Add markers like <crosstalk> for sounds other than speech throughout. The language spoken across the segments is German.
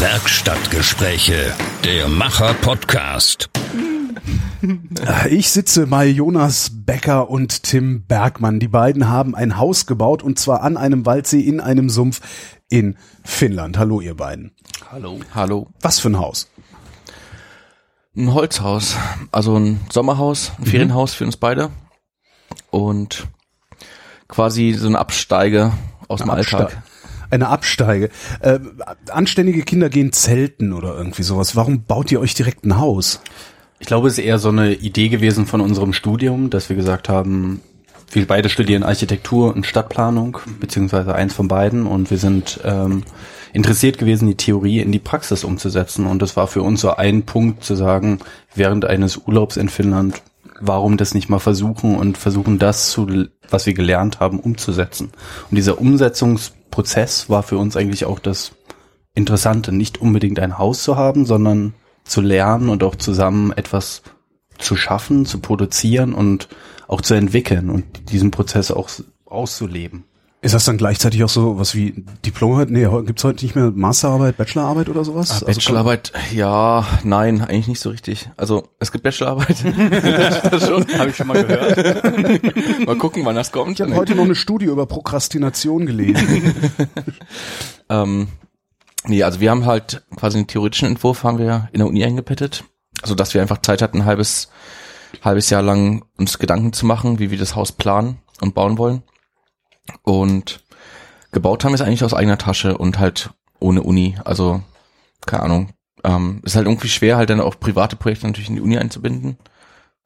Werkstattgespräche, der Macher-Podcast. Ich sitze bei Jonas Becker und Tim Bergmann. Die beiden haben ein Haus gebaut und zwar an einem Waldsee in einem Sumpf in Finnland. Hallo, ihr beiden. Hallo. Hallo. Was für ein Haus? Ein Holzhaus. Also ein Sommerhaus, ein mhm. Ferienhaus für uns beide. Und quasi so eine Absteige aus dem Abste Alltag. Eine Absteige. Äh, anständige Kinder gehen zelten oder irgendwie sowas. Warum baut ihr euch direkt ein Haus? Ich glaube, es ist eher so eine Idee gewesen von unserem Studium, dass wir gesagt haben, wir beide studieren Architektur und Stadtplanung, beziehungsweise eins von beiden und wir sind ähm, interessiert gewesen, die Theorie in die Praxis umzusetzen. Und das war für uns so ein Punkt zu sagen, während eines Urlaubs in Finnland, warum das nicht mal versuchen und versuchen, das zu, was wir gelernt haben, umzusetzen. Und dieser Umsetzungsprozess war für uns eigentlich auch das Interessante, nicht unbedingt ein Haus zu haben, sondern zu lernen und auch zusammen etwas zu schaffen, zu produzieren und auch zu entwickeln und diesen Prozess auch auszuleben. Ist das dann gleichzeitig auch so was wie Diplomarbeit? Nee, gibt's heute nicht mehr Masterarbeit, Bachelorarbeit oder sowas? Ah, also Bachelorarbeit, also, ja, nein, eigentlich nicht so richtig. Also es gibt Bachelorarbeit. <laughs> das schon, <laughs> habe ich schon mal gehört. <laughs> mal gucken, wann das kommt. Ich habe heute noch eine Studie über Prokrastination gelesen. ähm, nee, also wir haben halt quasi einen theoretischen Entwurf haben wir in der Uni eingepettet, also dass wir einfach Zeit hatten, ein halbes halbes Jahr lang uns Gedanken zu machen, wie wir das Haus planen und bauen wollen. Und gebaut haben wir es eigentlich aus eigener Tasche und halt ohne Uni. Also, keine Ahnung. Ähm, ist halt irgendwie schwer, halt dann auch private Projekte natürlich in die Uni einzubinden,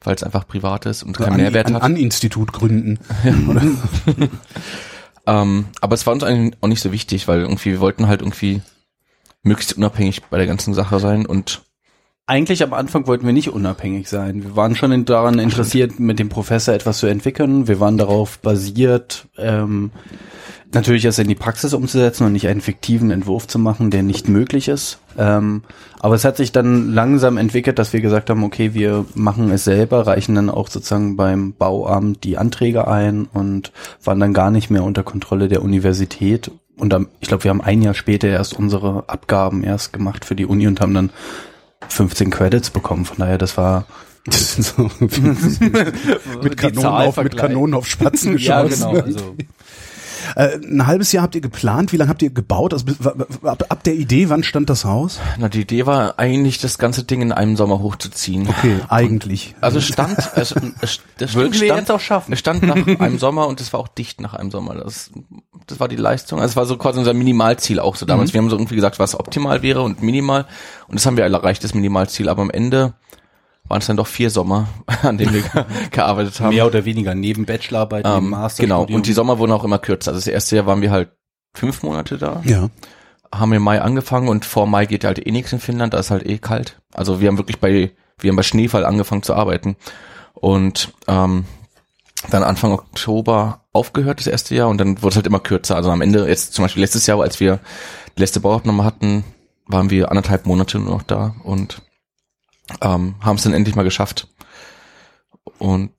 weil es einfach privat ist und keinen Mehrwert an, hat. An Institut gründen. <laughs> <laughs> ähm, aber es war uns eigentlich auch nicht so wichtig, weil irgendwie wir wollten halt irgendwie möglichst unabhängig bei der ganzen Sache sein und eigentlich am Anfang wollten wir nicht unabhängig sein. Wir waren schon daran interessiert, mit dem Professor etwas zu entwickeln. Wir waren darauf basiert, ähm, natürlich es in die Praxis umzusetzen und nicht einen fiktiven Entwurf zu machen, der nicht möglich ist. Ähm, aber es hat sich dann langsam entwickelt, dass wir gesagt haben, okay, wir machen es selber, reichen dann auch sozusagen beim Bauamt die Anträge ein und waren dann gar nicht mehr unter Kontrolle der Universität. Und dann, ich glaube, wir haben ein Jahr später erst unsere Abgaben erst gemacht für die Uni und haben dann 15 Credits bekommen. Von daher, das war das <laughs> so <laughs> mit, Kanonen auf, mit Kanonen auf Spatzen geschossen. ja, genau. Also. <laughs> Äh, ein halbes Jahr habt ihr geplant. Wie lange habt ihr gebaut? Also, ab, ab, der Idee, wann stand das Haus? Na, die Idee war eigentlich, das ganze Ding in einem Sommer hochzuziehen. Okay, eigentlich. Und, also stand, es, es, das würden wir jetzt auch schaffen. Es stand nach einem Sommer und es war auch dicht nach einem Sommer. Das, das war die Leistung. Also es war so quasi unser Minimalziel auch so damals. Mhm. Wir haben so irgendwie gesagt, was optimal wäre und minimal. Und das haben wir alle erreicht, das Minimalziel. Aber am Ende waren es dann doch vier Sommer, <laughs> an denen wir <laughs> gearbeitet haben. Mehr oder weniger, neben Bachelorarbeit, neben ähm, Master. Genau, und die Sommer wurden auch immer kürzer. Also das erste Jahr waren wir halt fünf Monate da. Ja. Haben im Mai angefangen und vor Mai geht halt eh nichts in Finnland, da ist halt eh kalt. Also wir haben wirklich bei, wir haben bei Schneefall angefangen zu arbeiten. Und ähm, dann Anfang Oktober aufgehört, das erste Jahr, und dann wurde es halt immer kürzer. Also am Ende, jetzt zum Beispiel letztes Jahr, als wir die letzte Bauabnahme hatten, waren wir anderthalb Monate nur noch da und ähm, haben es dann endlich mal geschafft. Und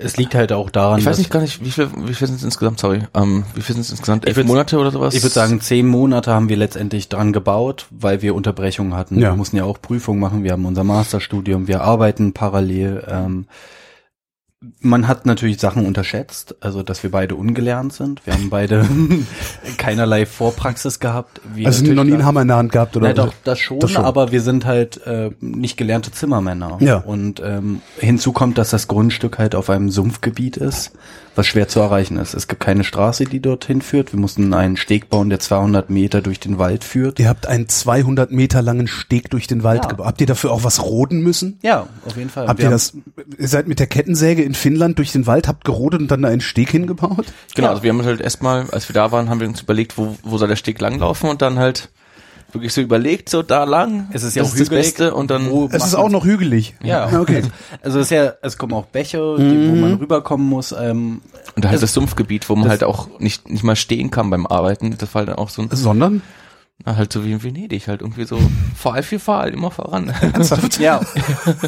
es liegt halt auch daran. Ich weiß nicht gar nicht, wie viel, wie viel sind es insgesamt, sorry. Ähm, wie viel sind es insgesamt? Elf Monate oder sowas? Ich würde sagen, zehn Monate haben wir letztendlich dran gebaut, weil wir Unterbrechungen hatten. Ja. Wir mussten ja auch Prüfungen machen, wir haben unser Masterstudium, wir arbeiten parallel. Ähm, man hat natürlich Sachen unterschätzt, also dass wir beide ungelernt sind. Wir haben beide <laughs> keinerlei Vorpraxis gehabt. also noch nie einen Hammer in der Hand gehabt, oder? Nein, doch, das schon, das schon, aber wir sind halt äh, nicht gelernte Zimmermänner. Ja. Und ähm, hinzu kommt, dass das Grundstück halt auf einem Sumpfgebiet ist was schwer zu erreichen ist. Es gibt keine Straße, die dorthin führt. Wir mussten einen Steg bauen, der 200 Meter durch den Wald führt. Ihr habt einen 200 Meter langen Steg durch den Wald ja. gebaut. Habt ihr dafür auch was roden müssen? Ja, auf jeden Fall. Habt Wir ihr das, ihr seid mit der Kettensäge in Finnland durch den Wald, habt gerodet und dann da einen Steg hingebaut? Genau, ja. also wir haben halt erstmal, als wir da waren, haben wir uns überlegt, wo, wo soll der Steg langlaufen und dann halt wirklich so überlegt, so da lang. Es ist ja auch hügelig. Das Beste und dann. Es ist auch noch hügelig. Ja, okay. Also es ist ja, es kommen auch Bäche, die, wo man mhm. rüberkommen muss. Ähm, und da halt das Sumpfgebiet, wo man halt auch nicht nicht mal stehen kann beim Arbeiten. Das war dann auch so ein. Sondern? Na, halt so wie in Venedig, halt irgendwie so Fall für Fall, immer voran. <laughs> ja,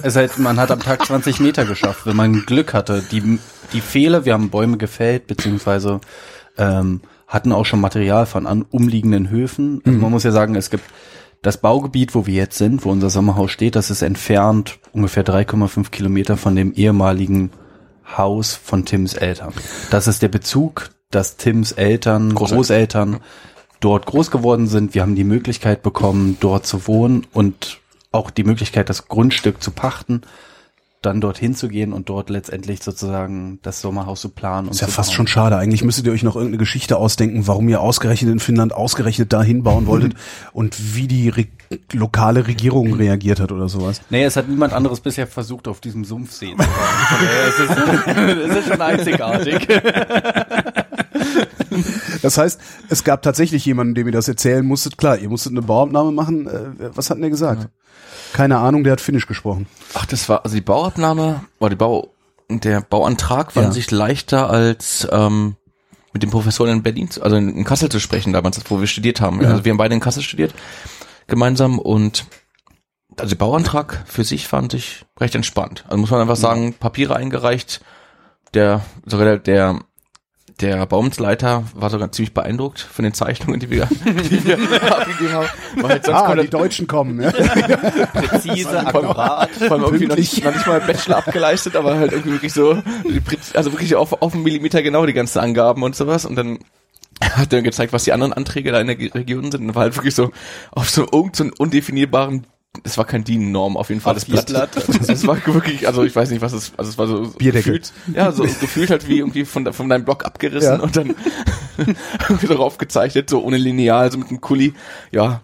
es halt, man hat am Tag 20 Meter geschafft, wenn man Glück hatte. Die, die Fehler, wir haben Bäume gefällt, beziehungsweise ähm, hatten auch schon Material von an, umliegenden Höfen. Also mhm. man muss ja sagen, es gibt Das Baugebiet, wo wir jetzt sind, wo unser Sommerhaus steht, das ist entfernt ungefähr 3,5 Kilometer von dem ehemaligen Haus von Tims Eltern. Das ist der Bezug, dass Tims Eltern, Großeltern. Großeltern dort groß geworden sind. Wir haben die Möglichkeit bekommen, dort zu wohnen und auch die Möglichkeit, das Grundstück zu pachten, dann dorthin zu gehen und dort letztendlich sozusagen das Sommerhaus zu planen. Und Ist ja fast bauen. schon schade. Eigentlich müsstet ihr euch noch irgendeine Geschichte ausdenken, warum ihr ausgerechnet in Finnland ausgerechnet dahin bauen wolltet <laughs> und wie die Re lokale Regierung reagiert hat oder sowas. Nee, es hat niemand anderes bisher versucht, auf diesem Sumpfsee zu bauen. Daher <laughs> ist es, <laughs> es ist schon einzigartig. Das heißt, es gab tatsächlich jemanden, dem ihr das erzählen musstet. Klar, ihr musstet eine Bauabnahme machen. Äh, was hat denn der gesagt? Keine Ahnung, der hat Finnisch gesprochen. Ach, das war, also die Bauabnahme, war die Bau, der Bauantrag war Ja. an sich leichter als, ähm, mit dem Professor in Berlin, also in Kassel zu sprechen damals, wo wir studiert haben. Also wir haben beide in Kassel studiert, gemeinsam und also der Bauantrag für sich fand ich recht entspannt. Also muss man einfach sagen, Papiere eingereicht, der, sogar der, der, der Baumensleiter war sogar ziemlich beeindruckt von den Zeichnungen, die wir, <laughs> die wir abgegeben haben. Weil halt sonst Ah, die Deutschen kommen. Ja. Präzise, akkurat. vor allem irgendwie noch nicht, noch nicht mal Bachelor abgeleistet, aber halt irgendwie wirklich so, also wirklich auf, auf einen Millimeter genau die ganzen Angaben und sowas und dann hat er gezeigt, was die anderen Anträge da in der Region sind und war halt wirklich so auf so irgendeinen undefinierbaren es war kein DIN-Norm auf jeden Fall. Das Blatt, es <laughs> war wirklich, also ich weiß nicht, was es, also es war so Bierdeckel. gefühlt, ja, so gefühlt halt wie irgendwie von, von deinem Block abgerissen Ja. und dann <laughs> irgendwie darauf gezeichnet, so ohne Lineal, so mit einem Kuli. Ja,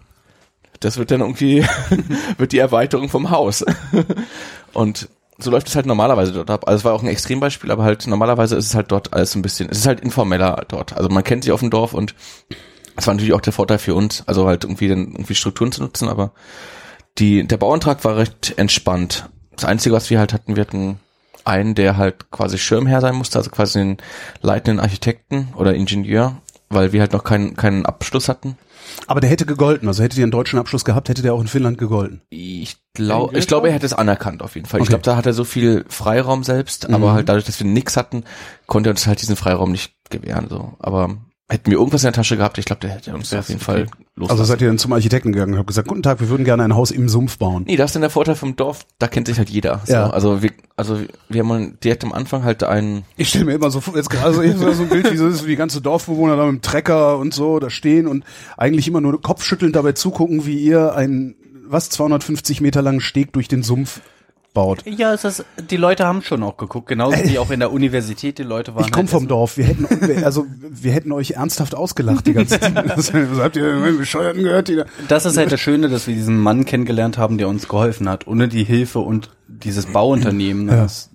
das wird dann irgendwie, <laughs> wird die Erweiterung vom Haus. Und so läuft es halt normalerweise dort ab. Also es war auch ein Extrembeispiel, aber halt normalerweise ist es halt dort alles so ein bisschen, es ist halt informeller dort. Also man kennt sich auf dem Dorf und das war natürlich auch der Vorteil für uns, also halt irgendwie dann irgendwie Strukturen zu nutzen, aber die, der Bauantrag war recht entspannt. Das Einzige, was wir halt hatten, wir hatten einen, der halt quasi Schirmherr sein musste, also quasi den leitenden Architekten oder Ingenieur, weil wir halt noch keinen, keinen Abschluss hatten. Aber der hätte gegolten. Also hättet ihr einen deutschen Abschluss gehabt, hätte der auch in Finnland gegolten. Ich glaube, ich glaube, er hätte es anerkannt auf jeden Fall. Ich Okay. glaube, da hat er so viel Freiraum selbst, aber halt dadurch, dass wir nix hatten, konnte er uns halt diesen Freiraum nicht gewähren. So, aber hätten wir irgendwas in der Tasche gehabt, ich glaube, der hätte uns auf jeden. Fall loslassen. Also seid ihr dann zum Architekten gegangen und habt gesagt, guten Tag, wir würden gerne ein Haus im Sumpf bauen. Nee, das ist dann der Vorteil vom Dorf, da kennt sich halt jeder. So, Ja. Also wir, also wir haben direkt am Anfang halt einen, Ich stelle mir immer so vor, jetzt gerade so, so so ein Bild, wie so ist, wie die ganze Dorfbewohner da mit dem Trecker und so da stehen und eigentlich immer nur kopfschüttelnd dabei zugucken, wie ihr einen, was, 250 Meter langen Steg durch den Sumpf baut. Ja, es ist, die Leute haben schon auch geguckt, genauso wie <laughs> auch in der Universität die Leute waren. Ich komme halt vom. Dorf. Wir hätten, also wir hätten euch ernsthaft ausgelacht die ganze Zeit. <laughs> Das, was habt ihr Bescheuerten gehört? Die da? Das ist halt das Schöne, dass wir diesen Mann kennengelernt haben, der uns geholfen hat. Ohne die Hilfe und dieses Bauunternehmen, das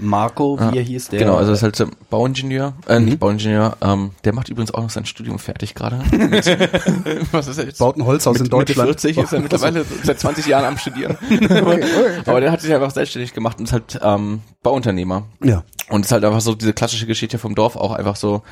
Marco, wie er hieß, der. genau, also das ist halt der Bauingenieur, äh, nicht Bauingenieur, ähm, der macht übrigens auch noch sein Studium fertig gerade. Mit- <laughs> Was ist er jetzt? Baut ein Holzhaus in Mit Deutschland. 40 ist er mittlerweile <laughs> seit 20 Jahren am Studieren. <laughs> Aber der hat sich einfach selbstständig gemacht und ist halt ähm, Bauunternehmer. Ja. Und es ist halt einfach so diese klassische Geschichte vom Dorf auch einfach so,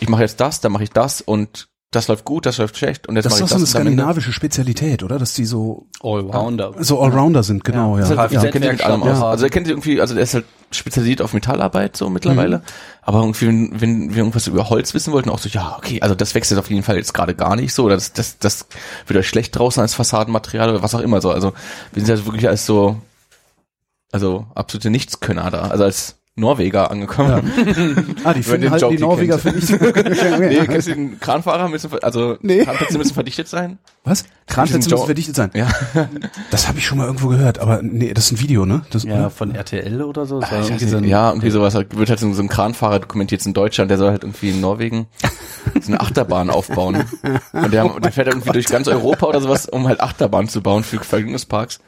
ich mache jetzt das, dann mache ich das und das läuft gut, das läuft schlecht und jetzt Das ist mache doch ich so das. eine skandinavische Spezialität, oder? Dass die so, Allrounder. so Allrounder sind, genau, ist ja. halt, ja. ja. kennt mit allem aus. Ja. Also er kennt sich irgendwie, also er ist halt spezialisiert auf Metallarbeit so mittlerweile. Mhm. Aber irgendwie, wenn, wenn wir irgendwas über Holz wissen wollten, auch so, ja, okay, also das wächst jetzt auf jeden Fall jetzt gerade gar nicht so, oder das, das, das wird euch schlecht draußen als Fassadenmaterial oder was auch immer so. Also wir sind ja wirklich als so, also absolute Nichtskönner da, also als Norweger angekommen. <laughs> Ah, die finden den halt die Joke Norweger für kennt. nicht. <laughs> Nee, kennst du den Kranfahrer müssen, also Nee. Kranplätze müssen verdichtet sein? Was? Kranplätze müssen verdichtet sein. Ja. Das habe ich schon mal irgendwo gehört, aber nee, das ist ein Video, ne? Das, Ja, von RTL oder so. Ich weiß irgendwie so ein- ja, irgendwie sowas. Halt, Wird halt so ein Kranfahrer dokumentiert in Deutschland, der soll halt irgendwie in Norwegen so eine Achterbahn aufbauen. Und der, der fährt irgendwie durch ganz Europa oder sowas, um halt Achterbahn zu bauen für Vergnügungsparks.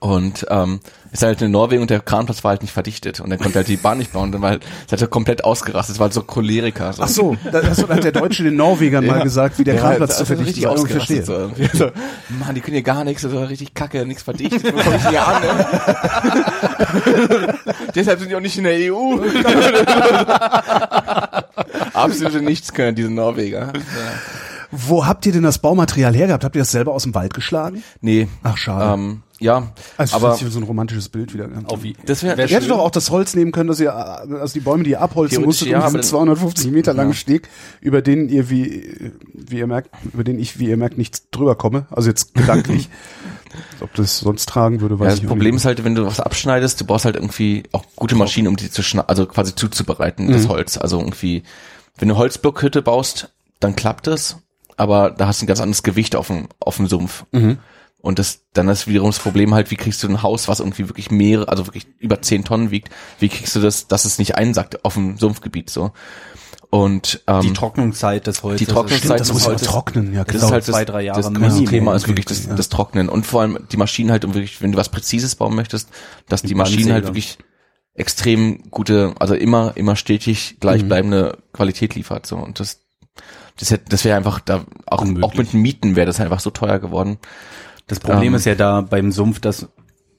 Und ähm, ist halt in Norwegen und der Kranplatz war halt nicht verdichtet und er konnte halt die Bahn nicht bauen. Dann war halt, hat er komplett ausgerastet. Das war halt so Choleriker. So. Ach so, das hat der Deutsche den Norwegern mal gesagt, wie der Ja, Kranplatz also zu verdichten richtig war. Ich ausgerastet. verstehe. So. so, Mann, die können hier gar nichts, das war richtig kacke, nichts verdichtet, wo komm ich hier an, ne? <laughs> Deshalb sind die auch nicht in der EU. <laughs> Absolute nichts können diese Norweger. Wo habt ihr denn das Baumaterial hergehabt? Habt ihr das selber aus dem Wald geschlagen? Nee. Ach, schade. Ähm, ja, Also aber aber so ein romantisches Bild wieder. Auf wie, das wäre Ihr hättet doch auch das Holz nehmen können, dass ihr, also die Bäume, die ihr abholzen musstet, ja, um diesen dann- 250 Meter langen Steg, über den ihr, wie, wie ihr merkt, über den ich, wie ihr merkt, nicht drüber komme. Also jetzt gedanklich. <laughs> Ob das sonst tragen würde, weiß Ja, ich das nicht. Problem ist halt, wenn du was abschneidest, du brauchst halt irgendwie auch gute Maschinen, um die zu schneiden, also quasi zuzubereiten, Mhm. das Holz. Also irgendwie, wenn du Holzblockhütte baust, dann klappt es, aber da hast du ein ganz anderes Gewicht auf dem, auf dem Sumpf. Mhm. Und das, dann ist wiederum das Problem halt, wie kriegst du ein Haus, was irgendwie wirklich mehrere, also wirklich über zehn Tonnen wiegt, wie kriegst du das, dass es nicht einsackt auf dem Sumpfgebiet, so. Und, ähm, die Trocknungszeit des Holzes. die Trocknungszeit Stimmt, das des muss Holzes- trocknen, ja, das genau. ist halt zwei, das, drei Jahre das größte Thema ist wirklich das, ja. das Trocknen und vor allem die Maschinen halt, um wirklich, wenn du was Präzises bauen möchtest, dass die, Die Maschinen halt wirklich extrem gute, also immer, immer stetig gleichbleibende Qualität liefert, so. Und das, das hätte, das wäre einfach da, auch, Unmöglich. auch mit Mieten wäre das einfach so teuer geworden. Das Problem Ähm, ist ja da beim Sumpf, dass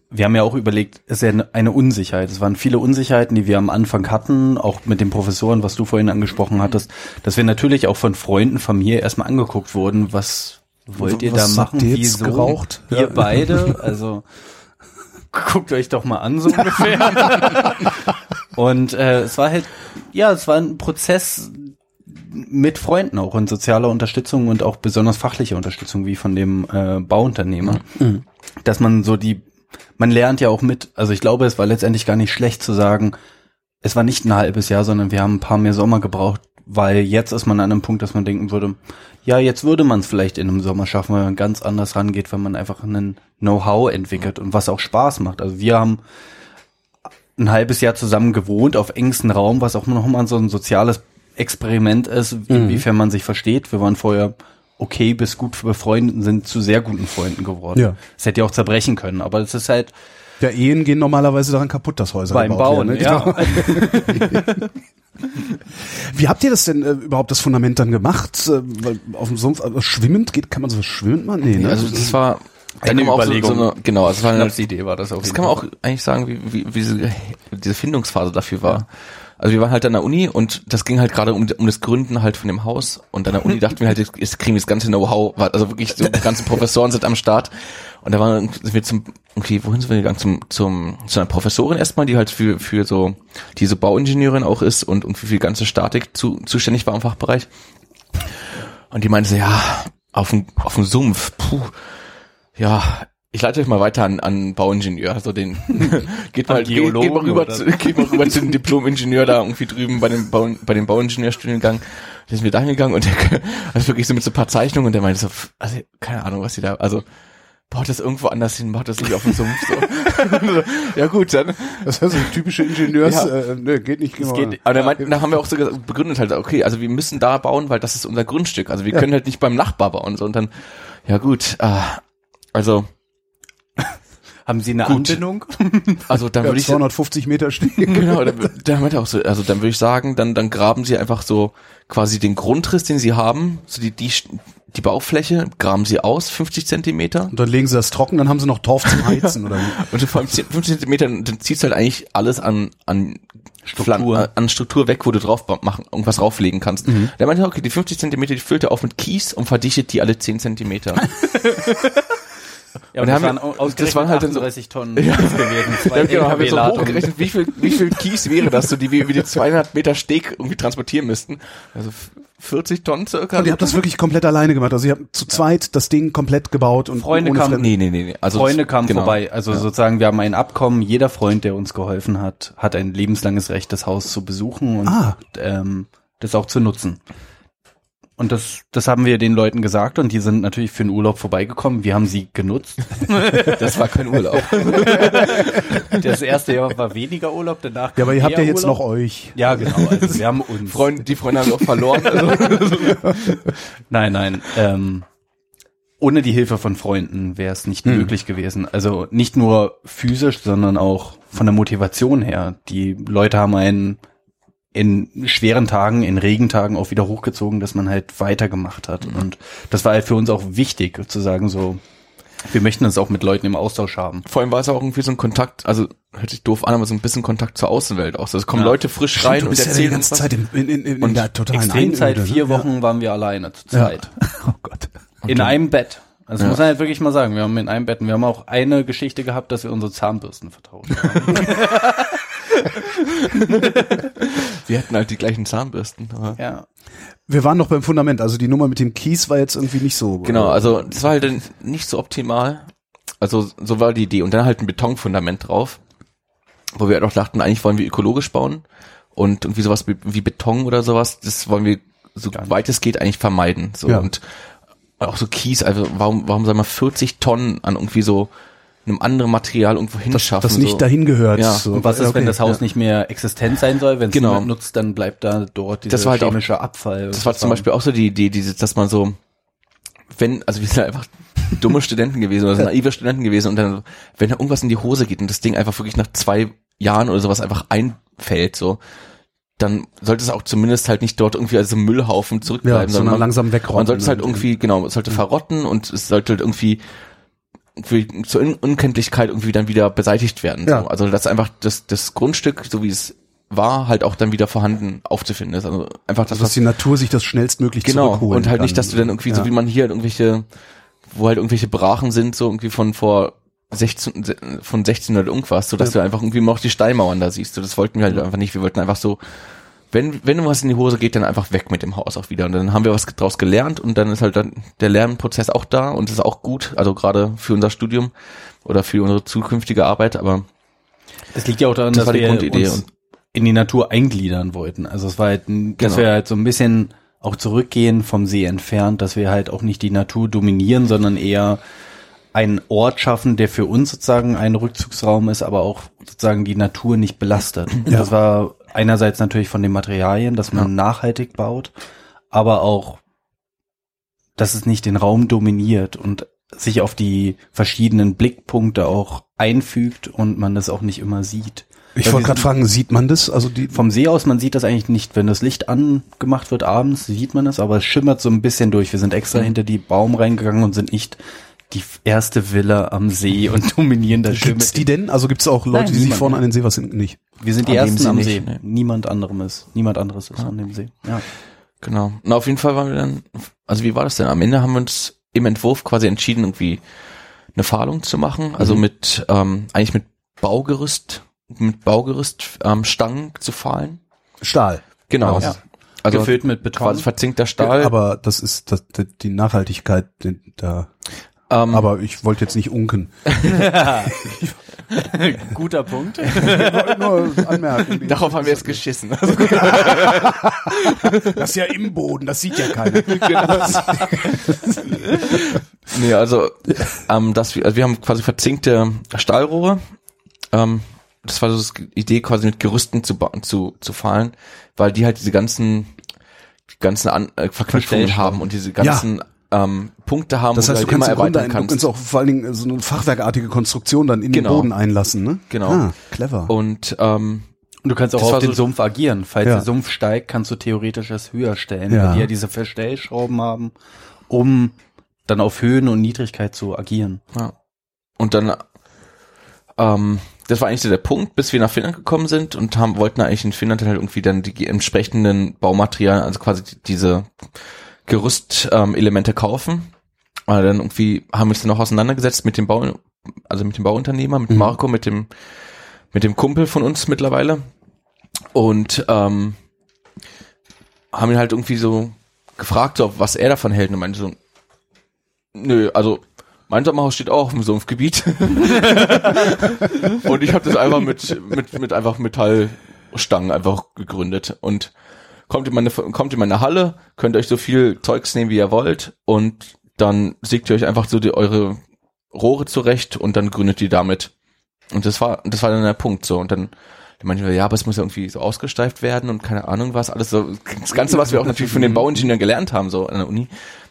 wir haben ja auch überlegt, es ist ja eine Unsicherheit. Es waren viele Unsicherheiten, die wir am Anfang hatten, auch mit den Professoren, was du vorhin angesprochen hattest, dass wir natürlich auch von Freunden, Familie erstmal angeguckt wurden, was wollt ihr Was da machen? ihr jetzt geraucht? Ihr Ja. beide, also <laughs> guckt euch doch mal an, so ungefähr. <laughs> Und äh, es war halt, ja, es war ein Prozess mit Freunden auch und sozialer Unterstützung und auch besonders fachliche Unterstützung wie von dem äh, Bauunternehmer, dass man so die, man lernt ja auch mit. Also ich glaube, es war letztendlich gar nicht schlecht zu sagen, es war nicht ein halbes Jahr, sondern wir haben ein paar mehr Sommer gebraucht, weil jetzt ist man an einem Punkt, dass man denken würde, ja, jetzt würde man es vielleicht in einem Sommer schaffen, wenn man ganz anders rangeht, wenn man einfach einen Know-how entwickelt und was auch Spaß macht. Also wir haben ein halbes Jahr zusammen gewohnt auf engstem Raum, was auch nochmal so ein soziales Experiment ist, inwiefern man sich versteht. Wir waren vorher okay bis gut befreundet und sind zu sehr guten Freunden geworden. Ja. Es hätte ja auch zerbrechen können, aber es ist halt Ja, Ehen gehen normalerweise daran kaputt, dass Häuser beim gebaut Bauen. werden. ne? ja. Genau. <laughs> Wie habt ihr das denn äh, überhaupt das Fundament dann gemacht? Äh, weil auf dem Sumpf also schwimmend geht, kann man so schwimmend machen? Nee, ne? Also das war Eine auch Überlegung. So, so eine, genau, also war eine, Idee war das auf Das kann man auch eigentlich sagen, wie, wie, wie diese, <laughs> diese Findungsphase dafür war. Also wir waren halt an der Uni und das ging halt gerade um, um das Gründen halt von dem Haus. Und an der Uni dachten wir halt, jetzt- kriegen wir das ganze Know-how, also wirklich so die ganzen Professoren sind am Start. Und da waren sind wir zum, okay, wohin sind wir gegangen? Zum, zum, zu einer Professorin erstmal, die halt für, für so, diese Bauingenieurin auch ist und, und für die ganze Statik zu, zuständig war im Fachbereich. Und die meinte so, ja, auf dem, auf dem Sumpf, puh, ja, ich leite euch mal weiter an, an Bauingenieur, also den <laughs> geht mal, geht, geht mal rüber, zu, geht mal rüber zu dem Diplom-Ingenieur da irgendwie drüben bei dem Bau, bei dem Bauingenieurstudiengang. Da sind wir da hingegangen und der, <laughs> also wirklich so mit so ein paar Zeichnungen und der meinte so, also keine Ahnung, was die da, also baut das irgendwo anders hin, baut das nicht auf dem Sumpf so. <laughs> ja gut, dann das ist so typische Ingenieurs, Ja. äh, ne, geht nicht. genau. geht, aber da, meinten, da haben wir auch so begründet halt, okay, also wir müssen da bauen, weil das ist unser Grundstück. Also wir können halt nicht beim Nachbar bauen, so und dann, ja gut, äh, also, Haben Sie eine Gut. Anbindung? <laughs> also dann Ja, würde ich 250 Meter stehen. <laughs> genau, da, da meinte auch so, also dann würde ich sagen, dann dann graben sie einfach so quasi den Grundriss, den sie haben, so die die die Baufläche, graben sie aus, 50 Zentimeter Und dann legen sie das trocken, dann haben sie noch Torf zum <laughs> Heizen oder wie? und vor allem 10 50 Zentimeter, dann zieht's halt eigentlich alles an an Struktur. Flan- an Struktur weg, wo du drauf machen, irgendwas drauflegen kannst. Der meinte, okay, die 50 Zentimeter, die füllt er auf mit Kies und verdichtet die alle 10 Zentimeter. Ja, Und das, haben waren, das waren halt dann so- 38 Tonnen <laughs> ja. gewesen. Zwei Ja, genau, haben wir so hochgerechnet, wie viel, wie viel Kies wäre das, so die wir über die 200 Meter Steg irgendwie transportieren müssten. Also f- 40 Tonnen circa. Und ihr habt das wirklich komplett alleine gemacht. Also ihr habt zu zweit das Ding komplett gebaut und Freunde kamen-. Nee, nee, nee, nee. Also Freunde das- kamen genau. vorbei. Also sozusagen, wir haben ein Abkommen. Jeder Freund, der uns geholfen hat, hat ein lebenslanges Recht, das Haus zu besuchen und Ah. ähm, das auch zu nutzen. Und das, das haben wir den Leuten gesagt und die sind natürlich für den Urlaub vorbeigekommen. Wir haben sie genutzt. <laughs> Das war kein Urlaub. <laughs> Das erste Jahr war weniger Urlaub, danach Ja, aber ihr habt ja jetzt Urlaub. noch euch. Ja, genau. Also <laughs> wir haben uns. Freunde, die Freunde haben wir auch verloren. Also. Nein, nein. Ähm, ohne die Hilfe von Freunden wäre es nicht Hm. möglich gewesen. Also nicht nur physisch, sondern auch von der Motivation her. Die Leute haben einen in schweren Tagen, in Regentagen auch wieder hochgezogen, dass man halt weitergemacht hat. Und das war halt für uns auch wichtig, zu sagen so, wir möchten es auch mit Leuten im Austausch haben. Vor allem war es auch irgendwie so ein Kontakt, also hört sich doof an, aber so ein bisschen Kontakt zur Außenwelt auch. So, Es kommen Ja. Leute frisch Stimmt, rein du und bist ja die erzählen ganze. Zeit in, in, in, in Und der totalen Extremzeit, Einöde, ne? vier Wochen waren wir alleine zu zweit. Ja. <laughs> Oh Gott. In einem Bett. Also Ja. muss man halt wirklich mal sagen, wir haben in einem Bett, wir haben auch eine Geschichte gehabt, dass wir unsere Zahnbürsten vertauscht haben. <laughs> Wir hatten halt die gleichen Zahnbürsten. Ja. Wir waren noch beim Fundament, also die Nummer mit dem Kies war jetzt irgendwie nicht so. Genau, äh, also das war halt nicht so optimal. Also so war die Idee. Und dann halt ein Betonfundament drauf, wo wir halt auch dachten, eigentlich wollen wir ökologisch bauen und irgendwie sowas wie, Beton oder sowas, das wollen wir so weit es geht eigentlich vermeiden. So Ja. und auch so Kies, also warum, warum soll man 40 Tonnen an irgendwie so einem anderen Material irgendwo das, hinschaffen? das nicht so. dahin gehört. Ja, so. Und was ist, Okay, wenn das Haus ja. nicht mehr existent sein soll? Wenn es Genau. niemand nutzt, dann bleibt da dort dieser Das war halt auch- chemische Abfall. Das war zum Beispiel auch so die Idee, diese, dass man so, wenn, also wir sind einfach <laughs> dumme Studenten gewesen oder so naive Studenten gewesen und dann, wenn da irgendwas in die Hose geht und das Ding einfach wirklich nach zwei Jahren oder sowas einfach einfällt, so, dann sollte es auch zumindest halt nicht dort irgendwie als Müllhaufen Ja, zurückbleiben, sondern man, langsam wegrotten. man sollte es halt irgendwie, genau, es sollte verrotten und es sollte halt irgendwie zur Un Unkenntlichkeit irgendwie dann wieder beseitigt werden. Ja. So. Also dass einfach das, das Grundstück, so wie es war, halt auch dann wieder vorhanden aufzufinden ist. Also einfach das, Also, dass die Natur sich das schnellstmöglich Genau, zurückholen und halt kann. nicht, dass du dann irgendwie, Ja. so wie man hier halt irgendwelche, wo halt irgendwelche Brachen sind, so irgendwie von vor 16, se- von 1600 irgendwas, so dass du einfach irgendwie noch die Steinmauern da siehst. So, das wollten wir halt einfach nicht. Wir wollten einfach so, wenn, wenn was in die Hose geht, dann einfach weg mit dem Haus auch wieder. Und dann haben wir was draus gelernt und dann ist halt dann der Lernprozess auch da und das ist auch gut, also gerade für unser Studium oder für unsere zukünftige Arbeit, aber Es liegt ja auch daran, Das dass wir Grundidee uns in die Natur eingliedern wollten. Also es war halt, ein- dass Genau. wir halt so ein bisschen auch zurückgehen vom See entfernt, dass wir halt auch nicht die Natur dominieren, sondern eher einen Ort schaffen, der für uns sozusagen ein Rückzugsraum ist, aber auch sozusagen die Natur nicht belastet. Ja. Das war einerseits natürlich von den Materialien, dass man nachhaltig baut, aber auch, dass es nicht den Raum dominiert und sich auf die verschiedenen Blickpunkte auch einfügt und man das auch nicht immer sieht. Ich wollte gerade fragen, sieht man das? Also die vom See aus, man sieht das eigentlich nicht. Wenn das Licht angemacht wird abends, sieht man es, aber es schimmert so ein bisschen durch. Wir sind extra hinter die Baum reingegangen und sind nicht die erste Villa am See und <laughs> dominieren das schön gibt's die denn? Also gibt's auch Leute, Nein, die sich vorne an den See was hinten nicht? Wir sind die An ersten See am See. ne. Niemand anderem ist. Niemand anderes ist an dem See. Ja. Genau. Na, auf jeden Fall waren wir dann, also wie war das denn? Am Ende haben wir uns im Entwurf quasi entschieden, irgendwie eine Pfahlung zu machen, also Mhm. mit, ähm, eigentlich mit Baugerüst, mit Baugerüst, ähm, Stangen zu fahlen. Stahl. Genau. Ja. Also Gefüllt mit Beton. quasi verzinkter Stahl. Aber das ist das, die Nachhaltigkeit da. Ähm, Aber ich wollte jetzt nicht unken. <laughs> Guter Punkt. Ich wollte nur anmerken. darauf haben wir jetzt geschissen. <laughs> Das ist ja im Boden, das sieht ja keiner. nee, also, ähm, wir, also wir haben quasi verzinkte Stahlrohre. Ähm, das war so die Idee, quasi mit Gerüsten zu, zu, zu fahren, weil die halt diese ganzen, die ganzen An äh, Verknüpfungen haben und diese ganzen ähm, Punkte haben, Das wo heißt, du halt kannst im Grunde, erweitern ein, du kannst auch vor allen Dingen so eine fachwerkartige Konstruktion dann in Genau. den Boden einlassen, ne? Genau. Ah, clever. Und ähm, Und du kannst auch Das auf den so- Sumpf agieren. Falls Ja. der Sumpf steigt, kannst du theoretisch es höher stellen, Ja. weil die ja diese Verstellschrauben haben, um dann auf Höhen und Niedrigkeit zu agieren. Ja. Und dann, ähm, das war eigentlich so der Punkt, bis wir nach Finnland gekommen sind und haben, wollten eigentlich in Finnland halt irgendwie dann die entsprechenden Baumaterialien, also quasi die- diese Gerüstelemente ähm, Elemente kaufen. Aber dann irgendwie haben wir uns dann noch auseinandergesetzt mit dem Bau, also mit dem Bauunternehmer, mit Mhm. Marco, mit dem, mit dem Kumpel von uns mittlerweile. Und ähm, haben ihn halt irgendwie so gefragt, so, was er davon hält. Und meinte so, nö, also mein Sommerhaus steht auch auf dem Sumpfgebiet. <laughs> und ich habe das einfach mit, mit, mit einfach Metallstangen einfach gegründet. Und kommt in meine, kommt in meine Halle, könnt euch so viel Zeugs nehmen, wie ihr wollt. Und dann sägt ihr euch einfach so die, eure Rohre zurecht und dann gründet ihr damit. Und das war, das war dann der Punkt so. Und dann manchmal, ja, aber es muss ja irgendwie so ausgesteift werden und keine Ahnung was, alles so, das Ganze, was wir auch natürlich von den Bauingenieuren gelernt haben, so an der Uni.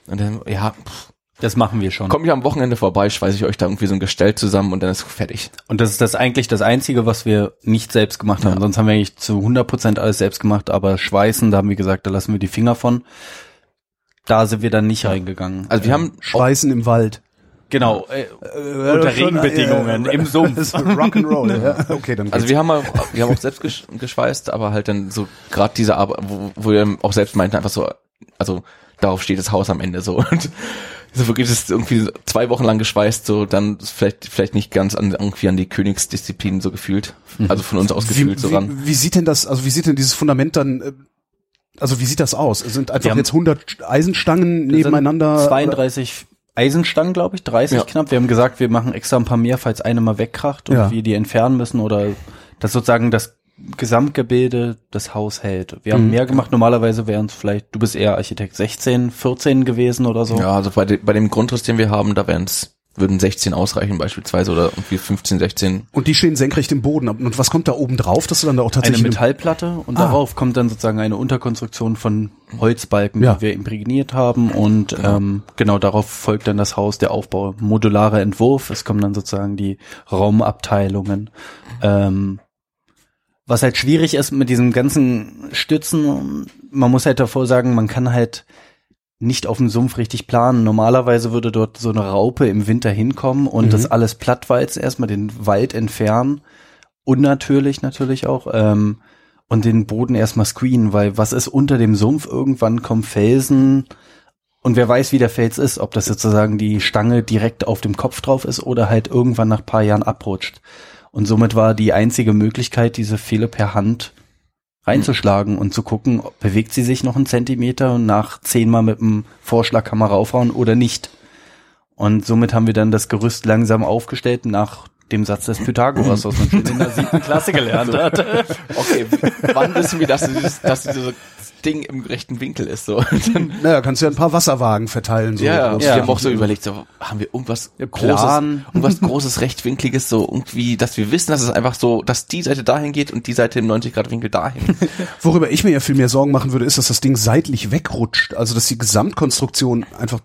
Und dann, ja, pff, Das machen wir schon. komm ich am Wochenende vorbei, schweiße ich euch da irgendwie so ein Gestell zusammen und dann ist fertig. Und das ist das eigentlich das Einzige, was wir nicht selbst gemacht haben. Sonst haben wir eigentlich zu 100% alles selbst gemacht, aber Schweißen, da haben wir gesagt, da lassen wir die Finger von. Da sind wir dann nicht reingegangen. Also wir haben Schweißen im Wald. genau, äh, Äh, unter schon, Regenbedingungen, äh, im Sumpf. Das <laughs> ist Rock'n'Roll. ja. Okay, dann Also geht's. wir haben auch, wir haben auch selbst gesch geschweißt, aber halt dann so gerade diese Arbeit, wo, wo wir auch selbst meinten, einfach so, also darauf steht das Haus am Ende so. Und Also wirklich, das ist irgendwie zwei Wochen lang geschweißt, so dann vielleicht vielleicht nicht ganz an irgendwie an die Königsdisziplin so gefühlt, also von uns aus gefühlt wie, so ran. Wie, wie sieht denn das, also wie sieht denn dieses Fundament dann, äh, also wie sieht das aus? Sind einfach haben- jetzt 100 Eisenstangen nebeneinander? 32 Eisenstangen, glaube ich, 30 Ja. knapp. Wir haben gesagt, wir machen extra ein paar mehr, falls eine mal wegkracht und Ja. wir die entfernen müssen oder das sozusagen das Gesamtgebilde das Haus hält. Wir haben Mhm. mehr gemacht. Normalerweise wären es vielleicht, du bist eher Architekt 16, 14 gewesen oder so. Ja, also bei, de, bei dem Grundriss, den wir haben, da wären es würden 16 ausreichen beispielsweise oder irgendwie 15, 16. Und die stehen senkrecht im Boden. Und was kommt da oben drauf, dass du dann da auch Eine tatsächlich Metallplatte und Ah. darauf kommt dann sozusagen eine Unterkonstruktion von Holzbalken, Ja. die wir imprägniert haben und ähm, genau darauf folgt dann das Haus, der Aufbau, modularer Entwurf. Es kommen dann sozusagen die Raumabteilungen. Ähm, was halt schwierig ist mit diesem ganzen Stützen, man muss halt davor sagen, man kann halt nicht auf dem Sumpf richtig planen. Normalerweise würde dort so eine Raupe im Winter hinkommen und Mhm. das alles plattwalzen, erstmal den Wald entfernen. Unnatürlich natürlich auch. Ähm, und den Boden erstmal screenen, weil was ist unter dem Sumpf? Irgendwann kommen Felsen und wer weiß, wie der Fels ist, ob das sozusagen die Stange direkt auf dem Kopf drauf ist oder halt irgendwann nach paar Jahren abrutscht. Und somit war die einzige Möglichkeit, diese Pfähle per Hand reinzuschlagen und zu gucken, bewegt sie sich noch einen Zentimeter und nach zehnmal mit dem Vorschlaghammer raufhauen oder nicht. Und somit haben wir dann das Gerüst langsam aufgestellt nach dem Satz des Pythagoras, was man schon in der siebten Klasse gelernt <laughs> hat. Okay, wann wissen wir, dass dieses, dass dieses Ding im rechten Winkel ist so? Und <laughs> dann, Naja, kannst du ja ein paar Wasserwagen verteilen. So ja, aus- wir haben auch so überlegt, so haben wir irgendwas Ja, großes, irgendwas <laughs> großes rechtwinkliges, so irgendwie, dass wir wissen, dass es einfach so, dass die Seite dahin geht und die Seite im 90 Grad Winkel dahin. <laughs> Worüber ich mir ja viel mehr Sorgen machen würde, ist, dass das Ding seitlich wegrutscht. Also, dass die Gesamtkonstruktion einfach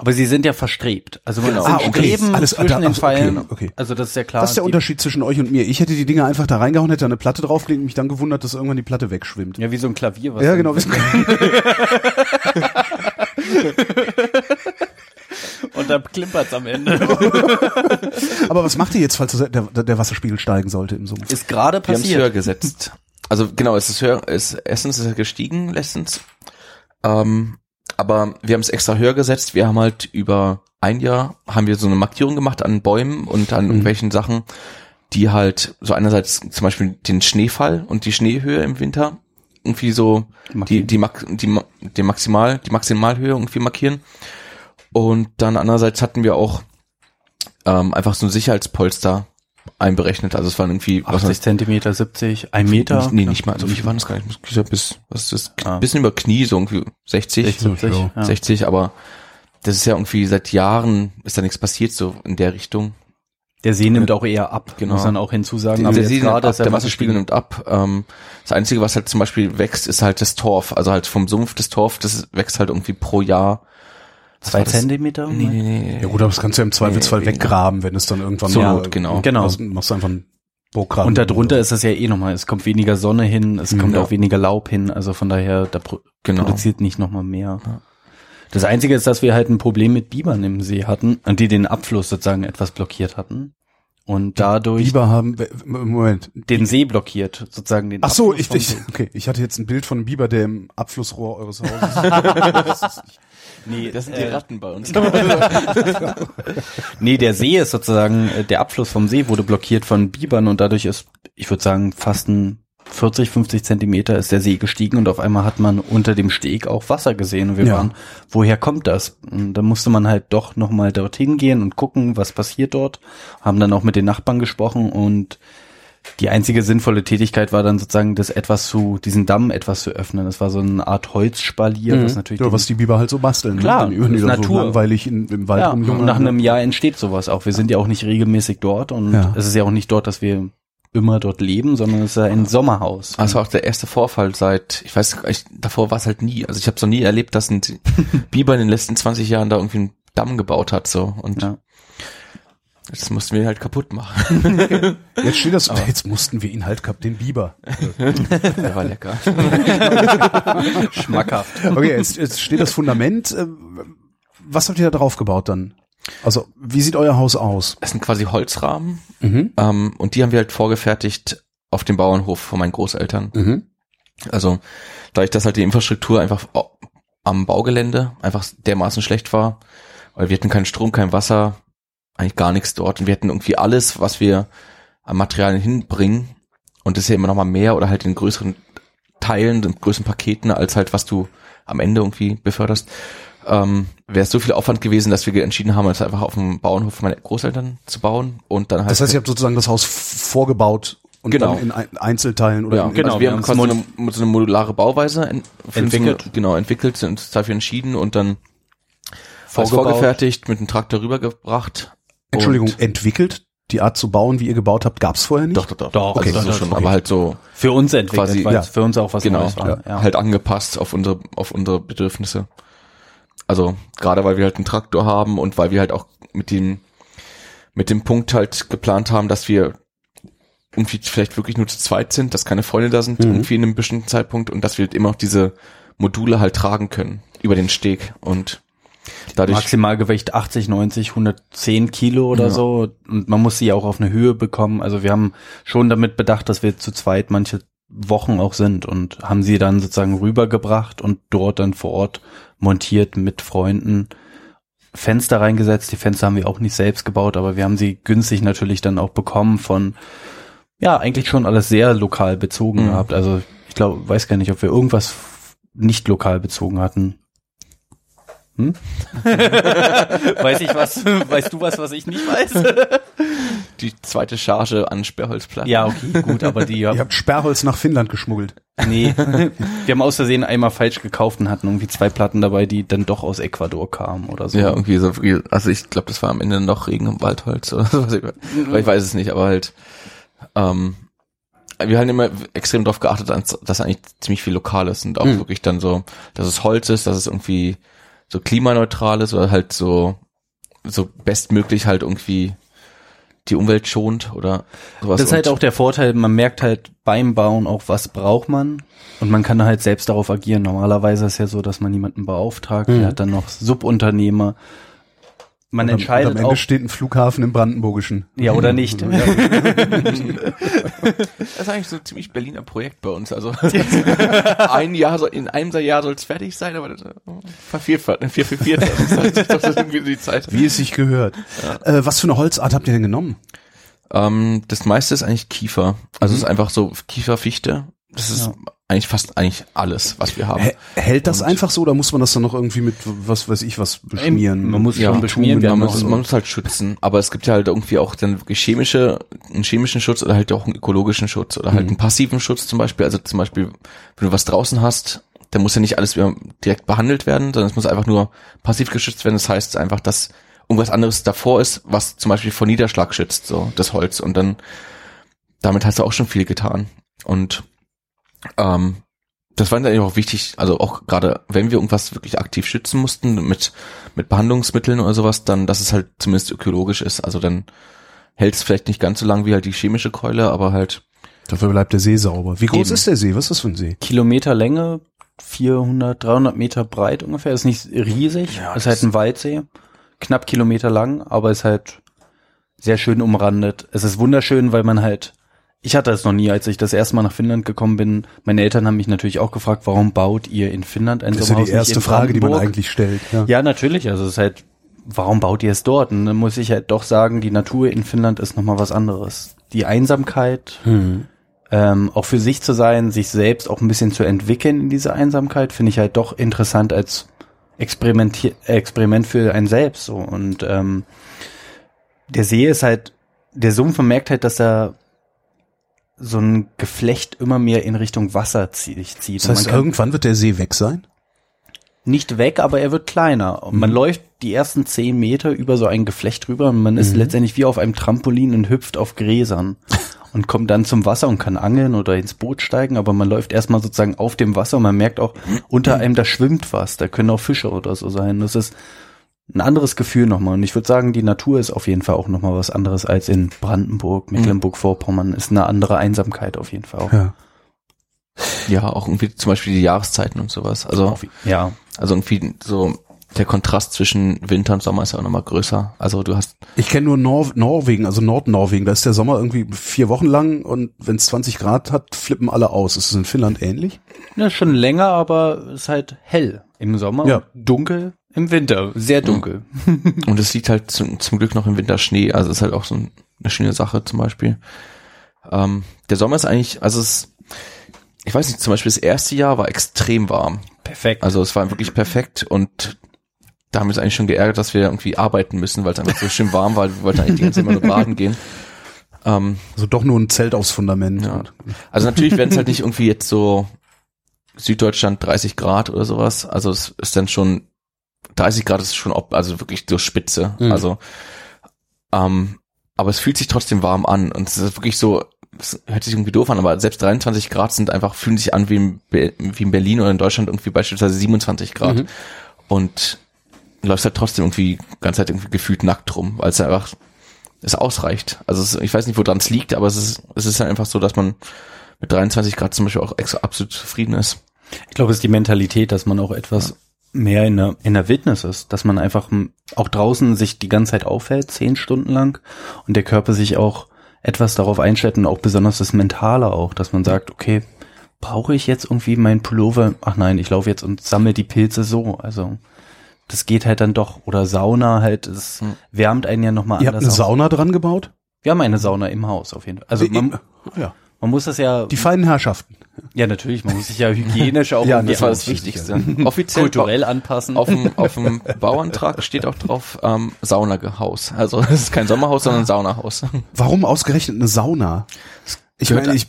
Aber sie sind ja verstrebt. Also man Genau. Ah, okay. Streben Alles- zwischen da- den ach, okay, Pfeilen. okay. Also das ist ja klar. Das ist der Unterschied zwischen euch und mir. Ich hätte die Dinger einfach da reingehauen, hätte eine Platte draufgelegt und mich dann gewundert, dass irgendwann die Platte wegschwimmt. Ja, wie so ein Klavier. Was Ja, genau. <laughs> Und dann klimpert's am Ende. <laughs> Aber was macht ihr jetzt, falls der, der, der Wasserspiegel steigen sollte im Sumpf? Ist gerade Wir haben höher passiert. gesetzt. Also genau, es ist höher, es, erstens ist er gestiegen letztens. Ähm, aber wir haben es extra höher gesetzt. Wir haben halt über ein Jahr haben wir so eine Markierung gemacht an Bäumen und an irgendwelchen Sachen, die halt so einerseits zum Beispiel den Schneefall und die Schneehöhe im Winter irgendwie so die, die, die, die Maximal, die Maximalhöhe irgendwie markieren. Und dann andererseits hatten wir auch ähm, einfach so ein Sicherheitspolster einberechnet. Also es waren irgendwie was 80 Zentimeter, 70, ein Meter. nicht, nee, nicht mal. So viel waren das gar nicht. Ich bis, was ist das? Ah. Bisschen über Knie, so irgendwie 60, 60, ja. 60, aber das ist ja irgendwie seit Jahren ist da nichts passiert, so in der Richtung. Der See nimmt auch eher ab, Genau. muss man auch hinzusagen. der, Aber jetzt See nimmt ab, der er Wasserspiegel nimmt ab. Ähm, das Einzige, was halt zum Beispiel wächst, ist halt das Torf. Also halt vom Sumpf des Torf, das wächst halt irgendwie pro Jahr. Was zwei das? Zentimeter. Nee, nee, nee. Ja gut, aber das kannst du ja im Zweifelsfall Nee, weggraben, wenn es dann irgendwann So, mal, genau. Genau. Machst, machst du einfach einen Burggraben. Und darunter ist es ja eh nochmal, es kommt weniger Sonne hin, es kommt Ja. auch weniger Laub hin, also von daher, da pro Genau. produziert nicht nochmal mehr. Das Einzige ist, dass wir halt ein Problem mit Bibern im See hatten die den Abfluss sozusagen etwas blockiert hatten. Und dadurch Biber haben, Moment. den See blockiert, sozusagen den Ach so, Abfluss ich, ich, okay, ich hatte jetzt ein Bild von einem Biber, der im Abflussrohr eures Hauses. <laughs> Nee, Das sind die äh, Ratten bei uns. <laughs> nee, der See ist sozusagen, äh, der Abfluss vom See wurde blockiert von Bibern und dadurch ist, ich würde sagen, fast ein 40, 50 Zentimeter ist der See gestiegen und auf einmal hat man unter dem Steg auch Wasser gesehen und wir Ja. waren, woher kommt das? Und da musste man halt doch nochmal dorthin gehen und gucken, was passiert dort. Haben dann auch mit den Nachbarn gesprochen und die einzige sinnvolle Tätigkeit war dann sozusagen, das etwas zu, diesen Damm etwas zu öffnen. Das war so eine Art Holzspalier, was natürlich ja, was die Biber halt so basteln. Klar, ne? Dann die ist dann so Natur. langweilig in, im Wald ja, und nach ne? einem Jahr entsteht sowas auch. Wir sind ja auch nicht regelmäßig dort und Ja. es ist ja auch nicht dort, dass wir immer dort leben, sondern es ist ja ein Sommerhaus. Das war auch der erste Vorfall seit, ich weiß, ich, davor war es halt nie. Also ich habe es noch nie erlebt, dass ein <laughs> Biber in den letzten 20 Jahren da irgendwie einen Damm gebaut hat. so Und Ja. Das mussten wir halt kaputt machen. <laughs> Jetzt steht das, jetzt mussten wir ihn halt gehabt, den Biber. <laughs> Der war lecker. <laughs> Schmackhaft. Okay, jetzt, jetzt steht das Fundament. äh, Was habt ihr da drauf gebaut dann? Also, wie sieht euer Haus aus? Das sind quasi Holzrahmen Mhm. ähm, und die haben wir halt vorgefertigt auf dem Bauernhof von meinen Großeltern. Mhm. Also dadurch, dass halt die Infrastruktur einfach am Baugelände einfach dermaßen schlecht war Weil wir hatten keinen Strom, kein Wasser, eigentlich gar nichts dort. Und wir hatten irgendwie alles, was wir an Materialien hinbringen. Und das ist ja immer noch mal mehr oder halt in größeren Teilen, in größeren Paketen, als halt was du am Ende irgendwie beförderst. Ähm, Wäre es so viel Aufwand gewesen, dass wir entschieden haben, es einfach auf dem Bauernhof meiner Großeltern zu bauen und dann halt. Das heißt, ihr habt sozusagen das Haus vorgebaut und Genau. dann in Ein- Einzelteilen oder ja, in, genau. Also wir haben quasi so eine, so eine modulare Bauweise ent Entwickelt. So genau, entwickelt, sind dafür entschieden und dann Vorgebaut. vorgefertigt, mit dem Traktor rübergebracht. Entschuldigung, Und, entwickelt? Die Art zu bauen, wie ihr gebaut habt, gab's vorher nicht? doch, doch, doch. Doch, also okay, so doch, schon, okay. aber halt so, Für uns entwickelt, Quasi, weil ja. es für uns auch was genau, Neues war. Ja. halt angepasst auf unsere, auf unsere Bedürfnisse. Also, gerade weil wir halt einen Traktor haben und weil wir halt auch mit dem, mit dem Punkt halt geplant haben, dass wir irgendwie vielleicht wirklich nur zu zweit sind, dass keine Freunde da sind, Mhm. irgendwie in einem bestimmten Zeitpunkt und dass wir halt immer noch diese Module halt tragen können über den Steg und dadurch Maximalgewicht 80, 90, 110 Kilo oder Ja. so. Und man muss sie auch auf eine Höhe bekommen. Also wir haben schon damit bedacht, dass wir zu zweit manche Wochen auch sind und haben sie dann sozusagen rübergebracht und dort dann vor Ort montiert mit Freunden. Fenster reingesetzt. Die Fenster haben wir auch nicht selbst gebaut, aber wir haben sie günstig natürlich dann auch bekommen von, ja, eigentlich schon alles sehr lokal bezogen Mhm. gehabt. Also ich glaube, weiß gar nicht, ob wir irgendwas nicht lokal bezogen hatten. Hm? <laughs> weiß ich was? Weißt du was, was ich nicht weiß? <laughs> die zweite Charge an Sperrholzplatten. ja, okay, gut, aber die, <laughs> Ihr habt Sperrholz nach Finnland geschmuggelt. nee, wir haben aus Versehen einmal falsch gekauft und hatten irgendwie zwei Platten dabei, die dann doch aus Ecuador kamen oder so. Ja, irgendwie so, also ich glaube, das war am Ende noch Regen im Waldholz oder so. Ich weiß es nicht, aber halt, ähm, wir haben immer extrem darauf geachtet, dass eigentlich ziemlich viel lokal ist und auch Mhm. wirklich dann so, dass es Holz ist, dass es irgendwie so klimaneutral ist oder halt so, so bestmöglich halt irgendwie die Umwelt schont oder sowas. Das ist halt auch der Vorteil, man merkt halt beim Bauen auch, was braucht man und man kann halt selbst darauf agieren. Normalerweise ist ja so, dass man jemanden beauftragt, Mhm. der hat dann noch Subunternehmer. Man Und am- entscheidet und am Ende auch, steht ein Flughafen im Brandenburgischen. ja oder nicht. <laughs> Das ist eigentlich so ein ziemlich Berliner Projekt bei uns. Also <laughs> ein Jahr soll, in einem Jahr soll es fertig sein, aber das, äh, vervierfacht, vier für vier. Das ist irgendwie die Zeit. Wie es sich gehört. Äh, was für eine Holzart habt ihr denn genommen? Ähm, das meiste ist eigentlich Kiefer. Also es ist einfach so Kiefer, Fichte. Das ist Ja. eigentlich fast eigentlich alles, was wir haben. Hä- Hält das Und- einfach so oder muss man das dann noch irgendwie mit was weiß ich was beschmieren? Man muss Ja, schon beschmieren. Man, muss, man muss halt schützen. Aber es gibt ja halt irgendwie auch dann wirklich chemische, einen chemischen Schutz oder halt auch einen ökologischen Schutz oder halt Mhm. einen passiven Schutz zum Beispiel. Also zum Beispiel, wenn du was draußen hast, dann muss ja nicht alles wieder direkt behandelt werden, sondern es muss einfach nur passiv geschützt werden. Das heißt einfach, dass irgendwas anderes davor ist, was zum Beispiel vor Niederschlag schützt, so das Holz. Und dann damit hast du auch schon viel getan. Und ähm, das war dann eigentlich auch wichtig, also auch gerade wenn wir irgendwas wirklich aktiv schützen mussten mit, mit Behandlungsmitteln oder sowas, dann, dass es halt zumindest ökologisch ist. Also dann hält es vielleicht nicht ganz so lang wie halt die chemische Keule, aber halt, Dafür bleibt der See sauber. Wie groß Eben. ist der See? Was ist das für ein See? Kilometer Länge, 400, 300 Meter breit ungefähr. Ist nicht riesig. Ja, ist halt ein Waldsee. Knapp Kilometer lang, aber ist halt sehr schön umrandet. Es ist wunderschön, weil man halt, ich hatte es noch nie, als ich das erste Mal nach Finnland gekommen bin. Meine Eltern haben mich natürlich auch gefragt, warum baut ihr in Finnland ein Das ist ja Sommerhaus die erste Frage, die man eigentlich stellt. Ja. Ja, natürlich. Also es ist halt, warum baut ihr es dort? Und dann muss ich halt doch sagen, die Natur in Finnland ist nochmal was anderes. Die Einsamkeit, Hm. ähm, auch für sich zu sein, sich selbst auch ein bisschen zu entwickeln in dieser Einsamkeit, finde ich halt doch interessant als Experimentier Experiment für einen selbst. So. Und ähm, der See ist halt, der Sumpf man merkt halt, dass er so ein Geflecht immer mehr in Richtung Wasser zie- zieht. Das heißt, irgendwann wird der See weg sein? nicht weg, aber er wird kleiner. Und man läuft die ersten zehn Meter über so ein Geflecht rüber und man ist letztendlich wie auf einem Trampolin und hüpft auf Gräsern <laughs> und kommt dann zum Wasser und kann angeln oder ins Boot steigen, aber man läuft erstmal sozusagen auf dem Wasser und man merkt auch, <clears throat> unter einem, da schwimmt was, da können auch Fische oder so sein. Das ist ein anderes Gefühl nochmal. Und ich würde sagen, die Natur ist auf jeden Fall auch nochmal was anderes als in Brandenburg, Mecklenburg-Vorpommern. Ist eine andere Einsamkeit auf jeden Fall auch. Ja. ja, auch irgendwie zum Beispiel die Jahreszeiten und sowas. Also, Ja, also irgendwie so, der Kontrast zwischen Winter und Sommer ist ja auch nochmal größer. Also du hast, Ich kenne nur Nor Norwegen, also Nordnorwegen. Da ist der Sommer irgendwie vier Wochen lang und wenn es 20 Grad hat, flippen alle aus. Ist es in Finnland ähnlich? Ja, schon länger, aber es ist halt hell im Sommer. Ja. und Dunkel. Im Winter, sehr dunkel. Und es liegt halt zum, zum Glück noch im Winter Schnee, also ist halt auch so ein, eine schöne Sache zum Beispiel. Ähm, der Sommer ist eigentlich, also es, ich weiß nicht, zum Beispiel das erste Jahr war extrem warm. Perfekt. Also es war wirklich perfekt und da haben wir uns eigentlich schon geärgert, dass wir irgendwie arbeiten müssen, weil es einfach so schön warm war. Wir wollten eigentlich die ganze Zeit immer nur baden gehen. Ähm, Also doch nur ein Zelt aufs Fundament. ja. Also natürlich werden es halt nicht irgendwie jetzt so Süddeutschland 30 Grad oder sowas. Also es ist dann schon 30 Grad ist schon ob, also wirklich so Spitze. Mhm. Also ähm, aber es fühlt sich trotzdem warm an und es ist wirklich so, es hört sich irgendwie doof an, aber selbst 23 Grad sind einfach, fühlen sich an wie in, Be wie in Berlin oder in Deutschland irgendwie beispielsweise 27 Grad. Mhm. Und läufst halt trotzdem irgendwie ganze Zeit irgendwie gefühlt nackt rum, weil es einfach es ausreicht. Also es, ich weiß nicht, woran es liegt, aber es ist, es ist halt einfach so, dass man mit 23 Grad zum Beispiel auch absolut zufrieden ist. Ich glaube, es ist die Mentalität, dass man auch etwas mehr in der, in der Wildnis ist, dass man einfach auch draußen sich die ganze Zeit aufhält, zehn Stunden lang und der Körper sich auch etwas darauf einstellt und auch besonders das Mentale auch, dass man sagt, okay, brauche ich jetzt irgendwie meinen Pullover? Ach nein, ich laufe jetzt und sammle die Pilze so. Also das geht halt dann doch. Oder Sauna halt, es Hm. wärmt einen ja nochmal Ihr habt eine anders auf. Sauna dran gebaut? Wir haben eine Sauna im Haus auf jeden Fall. Also man, ja. Man muss das ja, Die feinen Herrschaften. ja natürlich, man muss sich ja hygienisch auch Ja, Das war das Ja, Wichtigste. Offiziell kulturell anpassen. auf dem, auf dem Bauantrag steht auch drauf ähm, Saunahaus. Also <laughs> es ist kein Sommerhaus, sondern ein Saunahaus. Warum ausgerechnet eine Sauna? Ich gehört meine, ich,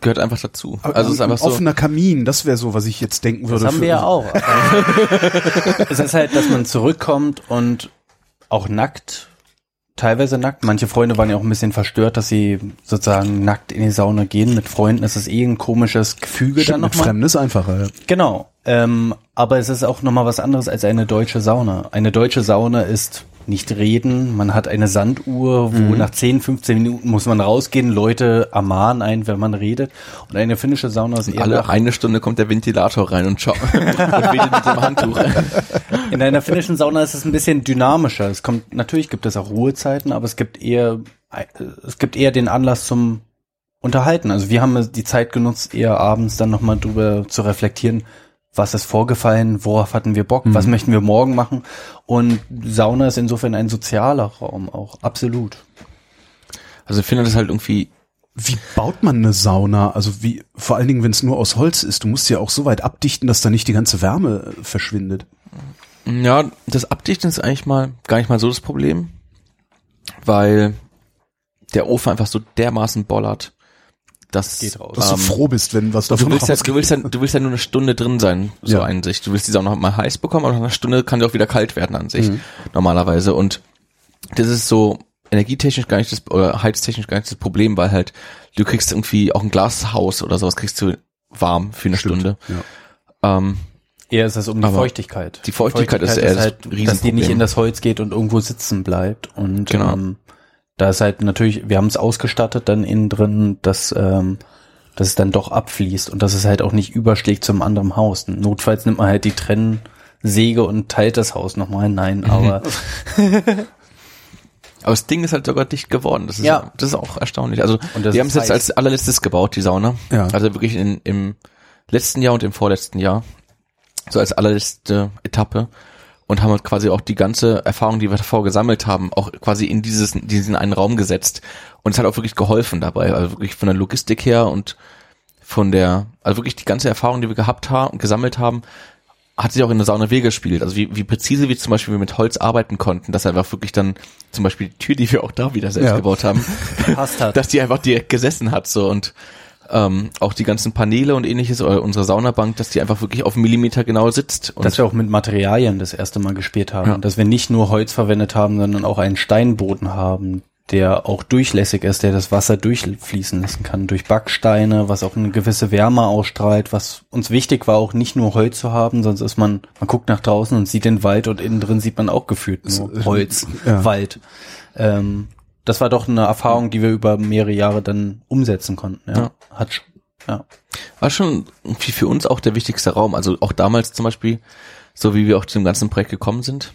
Gehört einfach dazu. Also es ist einfach ein so. offener Kamin, das wäre so, was ich jetzt denken würde. Das haben wir ja auch. <laughs> es ist halt, dass man zurückkommt und auch nackt, teilweise nackt. Manche Freunde waren ja auch ein bisschen verstört, dass sie sozusagen nackt in die Sauna gehen. Mit Freunden ist es eh ein komisches Gefüge Stimmt, dann mit nochmal. Fremden ist einfacher. Ja. Genau. Ähm, aber es ist auch nochmal was anderes als eine deutsche Sauna. Eine deutsche Sauna ist nicht reden. Man hat eine Sanduhr, wo nach 10, 15 Minuten muss man rausgehen. Leute ermahnen einen, wenn man redet. Und eine finnische Sauna ist eher alle nach, eine Stunde kommt der Ventilator rein und schaut <laughs> und mit dem Handtuch. In einer finnischen Sauna ist es ein bisschen dynamischer. Es kommt, natürlich gibt es auch Ruhezeiten, aber es gibt eher, äh, es gibt eher den Anlass zum Unterhalten. Also wir haben die Zeit genutzt, eher abends dann nochmal drüber zu reflektieren, was ist vorgefallen, worauf hatten wir Bock, was möchten wir morgen machen. Und Sauna ist insofern ein sozialer Raum auch, absolut. Also ich finde das halt irgendwie Wie baut man eine Sauna? Also wie, vor allen Dingen, wenn es nur aus Holz ist, du musst ja auch so weit abdichten, dass da nicht die ganze Wärme äh, verschwindet. Ja, das Abdichten ist eigentlich mal gar nicht mal so das Problem, weil der Ofen einfach so dermaßen bollert, dass Geht raus. Dass du ähm, froh bist, wenn was du davon willst, ja, rausgeht. du willst ja, du willst ja nur eine Stunde drin sein, so Ja. an sich. Du willst die auch noch mal heiß bekommen, aber nach einer Stunde kann die auch wieder kalt werden an sich, Mhm. normalerweise. Und das ist so energietechnisch gar nicht das, oder heiztechnisch gar nicht das Problem, weil halt du kriegst irgendwie auch ein Glashaus oder sowas kriegst du warm für eine Stimmt, Stunde. Ja. Ähm, Eher ist es um die Aber Feuchtigkeit. die Feuchtigkeit ist eher das halt, dass die Riesenproblem. nicht in das Holz geht und irgendwo sitzen bleibt. Und Genau. ähm, da ist halt natürlich, wir haben es ausgestattet dann innen drin, dass, ähm, dass es dann doch abfließt und dass es halt auch nicht überschlägt zum anderen Haus. Notfalls nimmt man halt die Trennsäge und teilt das Haus nochmal. Nein, aber <laughs> Aber das Ding ist halt sogar dicht geworden. Das ist, Ja. das ist auch erstaunlich. Also wir haben es jetzt als allerletztes gebaut, die Sauna. Ja. Also wirklich in, im letzten Jahr und im vorletzten Jahr. So als allerletzte Etappe. Und haben halt quasi auch die ganze Erfahrung, die wir davor gesammelt haben, auch quasi in dieses, diesen einen Raum gesetzt. Und es hat auch wirklich geholfen dabei. Also wirklich von der Logistik her und von der, also wirklich die ganze Erfahrung, die wir gehabt haben, gesammelt haben, hat sich auch in der Sauna gespielt. Also wie, wie präzise wir zum Beispiel mit Holz arbeiten konnten, dass einfach wirklich dann zum Beispiel die Tür, die wir auch da wieder selbst Ja. gebaut haben, <laughs> <laughs> dass die einfach direkt gesessen hat so und ähm, auch die ganzen Paneele und ähnliches oder unsere Saunabank, dass die einfach wirklich auf Millimeter genau sitzt. Und dass wir auch mit Materialien das erste Mal gespielt haben. Ja. Dass wir nicht nur Holz verwendet haben, sondern auch einen Steinboden haben, der auch durchlässig ist, der das Wasser durchfließen lassen kann. Durch Backsteine, was auch eine gewisse Wärme ausstrahlt, was uns wichtig war, auch nicht nur Holz zu haben, sonst ist man, man guckt nach draußen und sieht den Wald und innen drin sieht man auch gefühlt nur Holz, Ja. Wald. Ähm, das war doch eine Erfahrung, die wir über mehrere Jahre dann umsetzen konnten. Ja. Ja. Hat, ja. war schon irgendwie für uns auch der wichtigste Raum. Also auch damals zum Beispiel, so wie wir auch zu dem ganzen Projekt gekommen sind.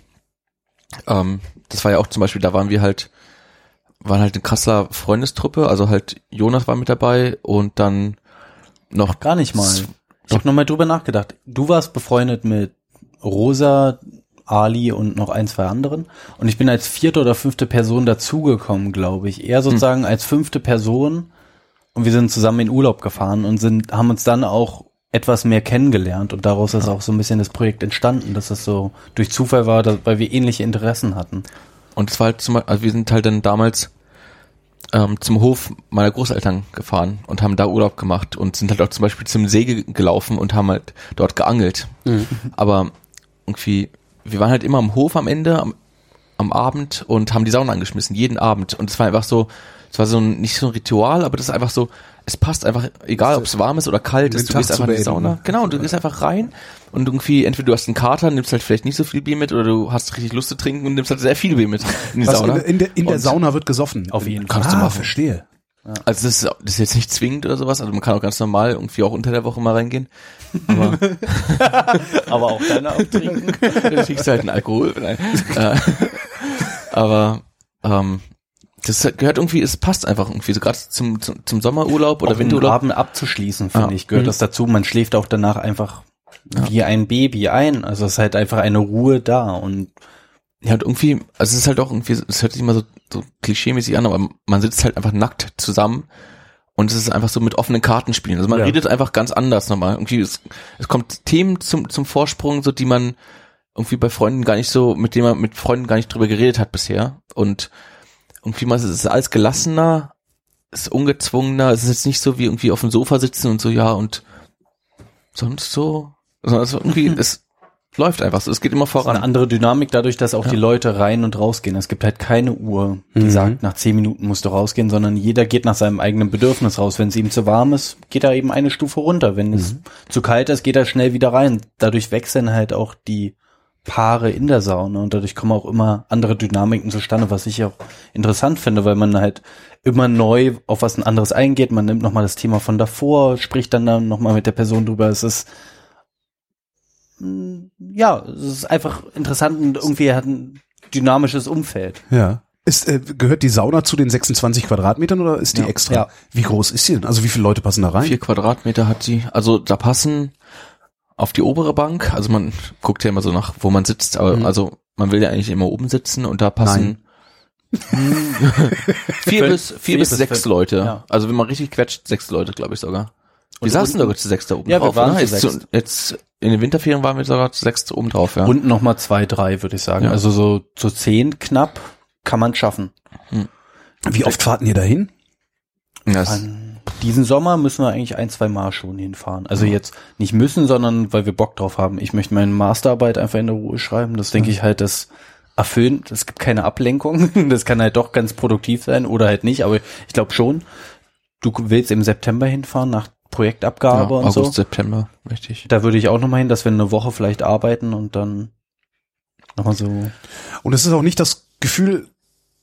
Ähm, das war ja auch zum Beispiel, da waren wir halt, waren halt eine Kasseler Freundestruppe, also halt Jonas war mit dabei und dann noch Gar nicht mal. Ich habe nochmal drüber nachgedacht. Du warst befreundet mit Rosa, Ali und noch ein, zwei anderen. Und ich bin als vierte oder fünfte Person dazugekommen, glaube ich. Eher sozusagen als fünfte Person. Und wir sind zusammen in Urlaub gefahren und sind, haben uns dann auch etwas mehr kennengelernt und daraus ist auch so ein bisschen das Projekt entstanden, dass es so durch Zufall war, dass, weil wir ähnliche Interessen hatten. Und es war halt zum Beispiel, also wir sind halt dann damals ähm, zum Hof meiner Großeltern gefahren und haben da Urlaub gemacht und sind halt auch zum Beispiel zum See ge- gelaufen und haben halt dort geangelt. Aber irgendwie, wir waren halt immer am Hof am Ende, am, am Abend und haben die Sauna angeschmissen, jeden Abend. Und es war einfach so, es war so ein, nicht so ein Ritual, aber das ist einfach so, es passt einfach, egal ob es warm ist oder kalt ist, du gehst Tag einfach in die. Sauna. Genau, und du gehst einfach rein und irgendwie, entweder du hast einen Kater, nimmst halt vielleicht nicht so viel Bier mit oder du hast richtig Lust zu trinken und nimmst halt sehr viel Bier mit in die Was, Sauna. in, der, in der Und- Sauna wird gesoffen. Auf jeden Fall. Ah, Kannst du machen. verstehe. Also das ist, das ist jetzt nicht zwingend oder sowas, also man kann auch ganz normal irgendwie auch unter der Woche mal reingehen. Aber <laughs> Aber auch deine Auftrinken. du kriegst halt einen Alkohol. Nein. Äh, aber ähm, das gehört irgendwie, es passt einfach irgendwie, so gerade zum, zum, zum Sommerurlaub oder Auch Winterurlaub. Abend abzuschließen, finde Ja. ich, gehört Mhm. das dazu. Man schläft auch danach einfach wie ein Baby ein. Also es ist halt einfach eine Ruhe da und Ja, und irgendwie, also es ist halt auch irgendwie, es hört sich immer so, so klischeemäßig an, aber man sitzt halt einfach nackt zusammen und es ist einfach so mit offenen Karten spielen. Also man Ja. redet einfach ganz anders nochmal. Irgendwie, es, es kommt Themen zum, zum Vorsprung, so die man irgendwie bei Freunden gar nicht so, mit denen man mit Freunden gar nicht drüber geredet hat bisher. Und irgendwie mal, es ist alles gelassener, es ist ungezwungener, es ist jetzt nicht so wie irgendwie auf dem Sofa sitzen und so, ja, und sonst so, sondern es ist irgendwie, <laughs> es läuft einfach so, es geht immer ist eine voran. andere Dynamik dadurch, dass auch die Leute rein und rausgehen. Es gibt halt keine Uhr, die Mhm. sagt, nach zehn Minuten musst du rausgehen, sondern jeder geht nach seinem eigenen Bedürfnis raus. Wenn es ihm zu warm ist, geht er eben eine Stufe runter. Wenn es zu kalt ist, geht er schnell wieder rein. Dadurch wechseln halt auch die Paare in der Sauna und dadurch kommen auch immer andere Dynamiken zustande, was ich auch interessant finde, weil man halt immer neu auf was ein anderes eingeht. Man nimmt nochmal das Thema von davor, spricht dann, dann nochmal mit der Person drüber. Es ist ja, es ist einfach interessant und irgendwie hat ein dynamisches Umfeld. Ja. Ist, äh, gehört die Sauna zu den 26 Quadratmetern oder ist die Ja. extra? Ja. Wie groß ist sie denn? Also wie viele Leute passen da rein? Vier Quadratmeter hat sie. Also da passen auf die obere Bank, also man guckt ja immer so nach, wo man sitzt, aber Mhm. also man will ja eigentlich immer oben sitzen und da passen <laughs> vier Fünf- bis vier, vier bis bis sechs fünf, Leute. ja. Also wenn man richtig quetscht, sechs Leute, glaube ich sogar. Wir saßen unten- sogar zu sechs da oben Ja, wir drauf, waren oder? zu Jetzt, zu, jetzt in den Winterferien waren wir sogar zu sechs oben drauf, ja. Und nochmal zwei, drei, würde ich sagen. Ja. Also so zu zehn knapp kann man schaffen. Wie oft fahrten ihr dahin? das, diesen Sommer müssen wir eigentlich ein, zwei Mal schon hinfahren. Also jetzt nicht müssen, sondern weil wir Bock drauf haben. Ich möchte meine Masterarbeit einfach in der Ruhe schreiben. Das denke ich halt, das erfüllt. Es gibt keine Ablenkung. <laughs> Das kann halt doch ganz produktiv sein oder halt nicht. Aber ich glaube schon, du willst im September hinfahren nach ja, Projektabgabe und August, so. September, richtig. Da würde ich auch nochmal hin, dass wir eine Woche vielleicht arbeiten und dann nochmal so. Und es ist auch nicht das Gefühl,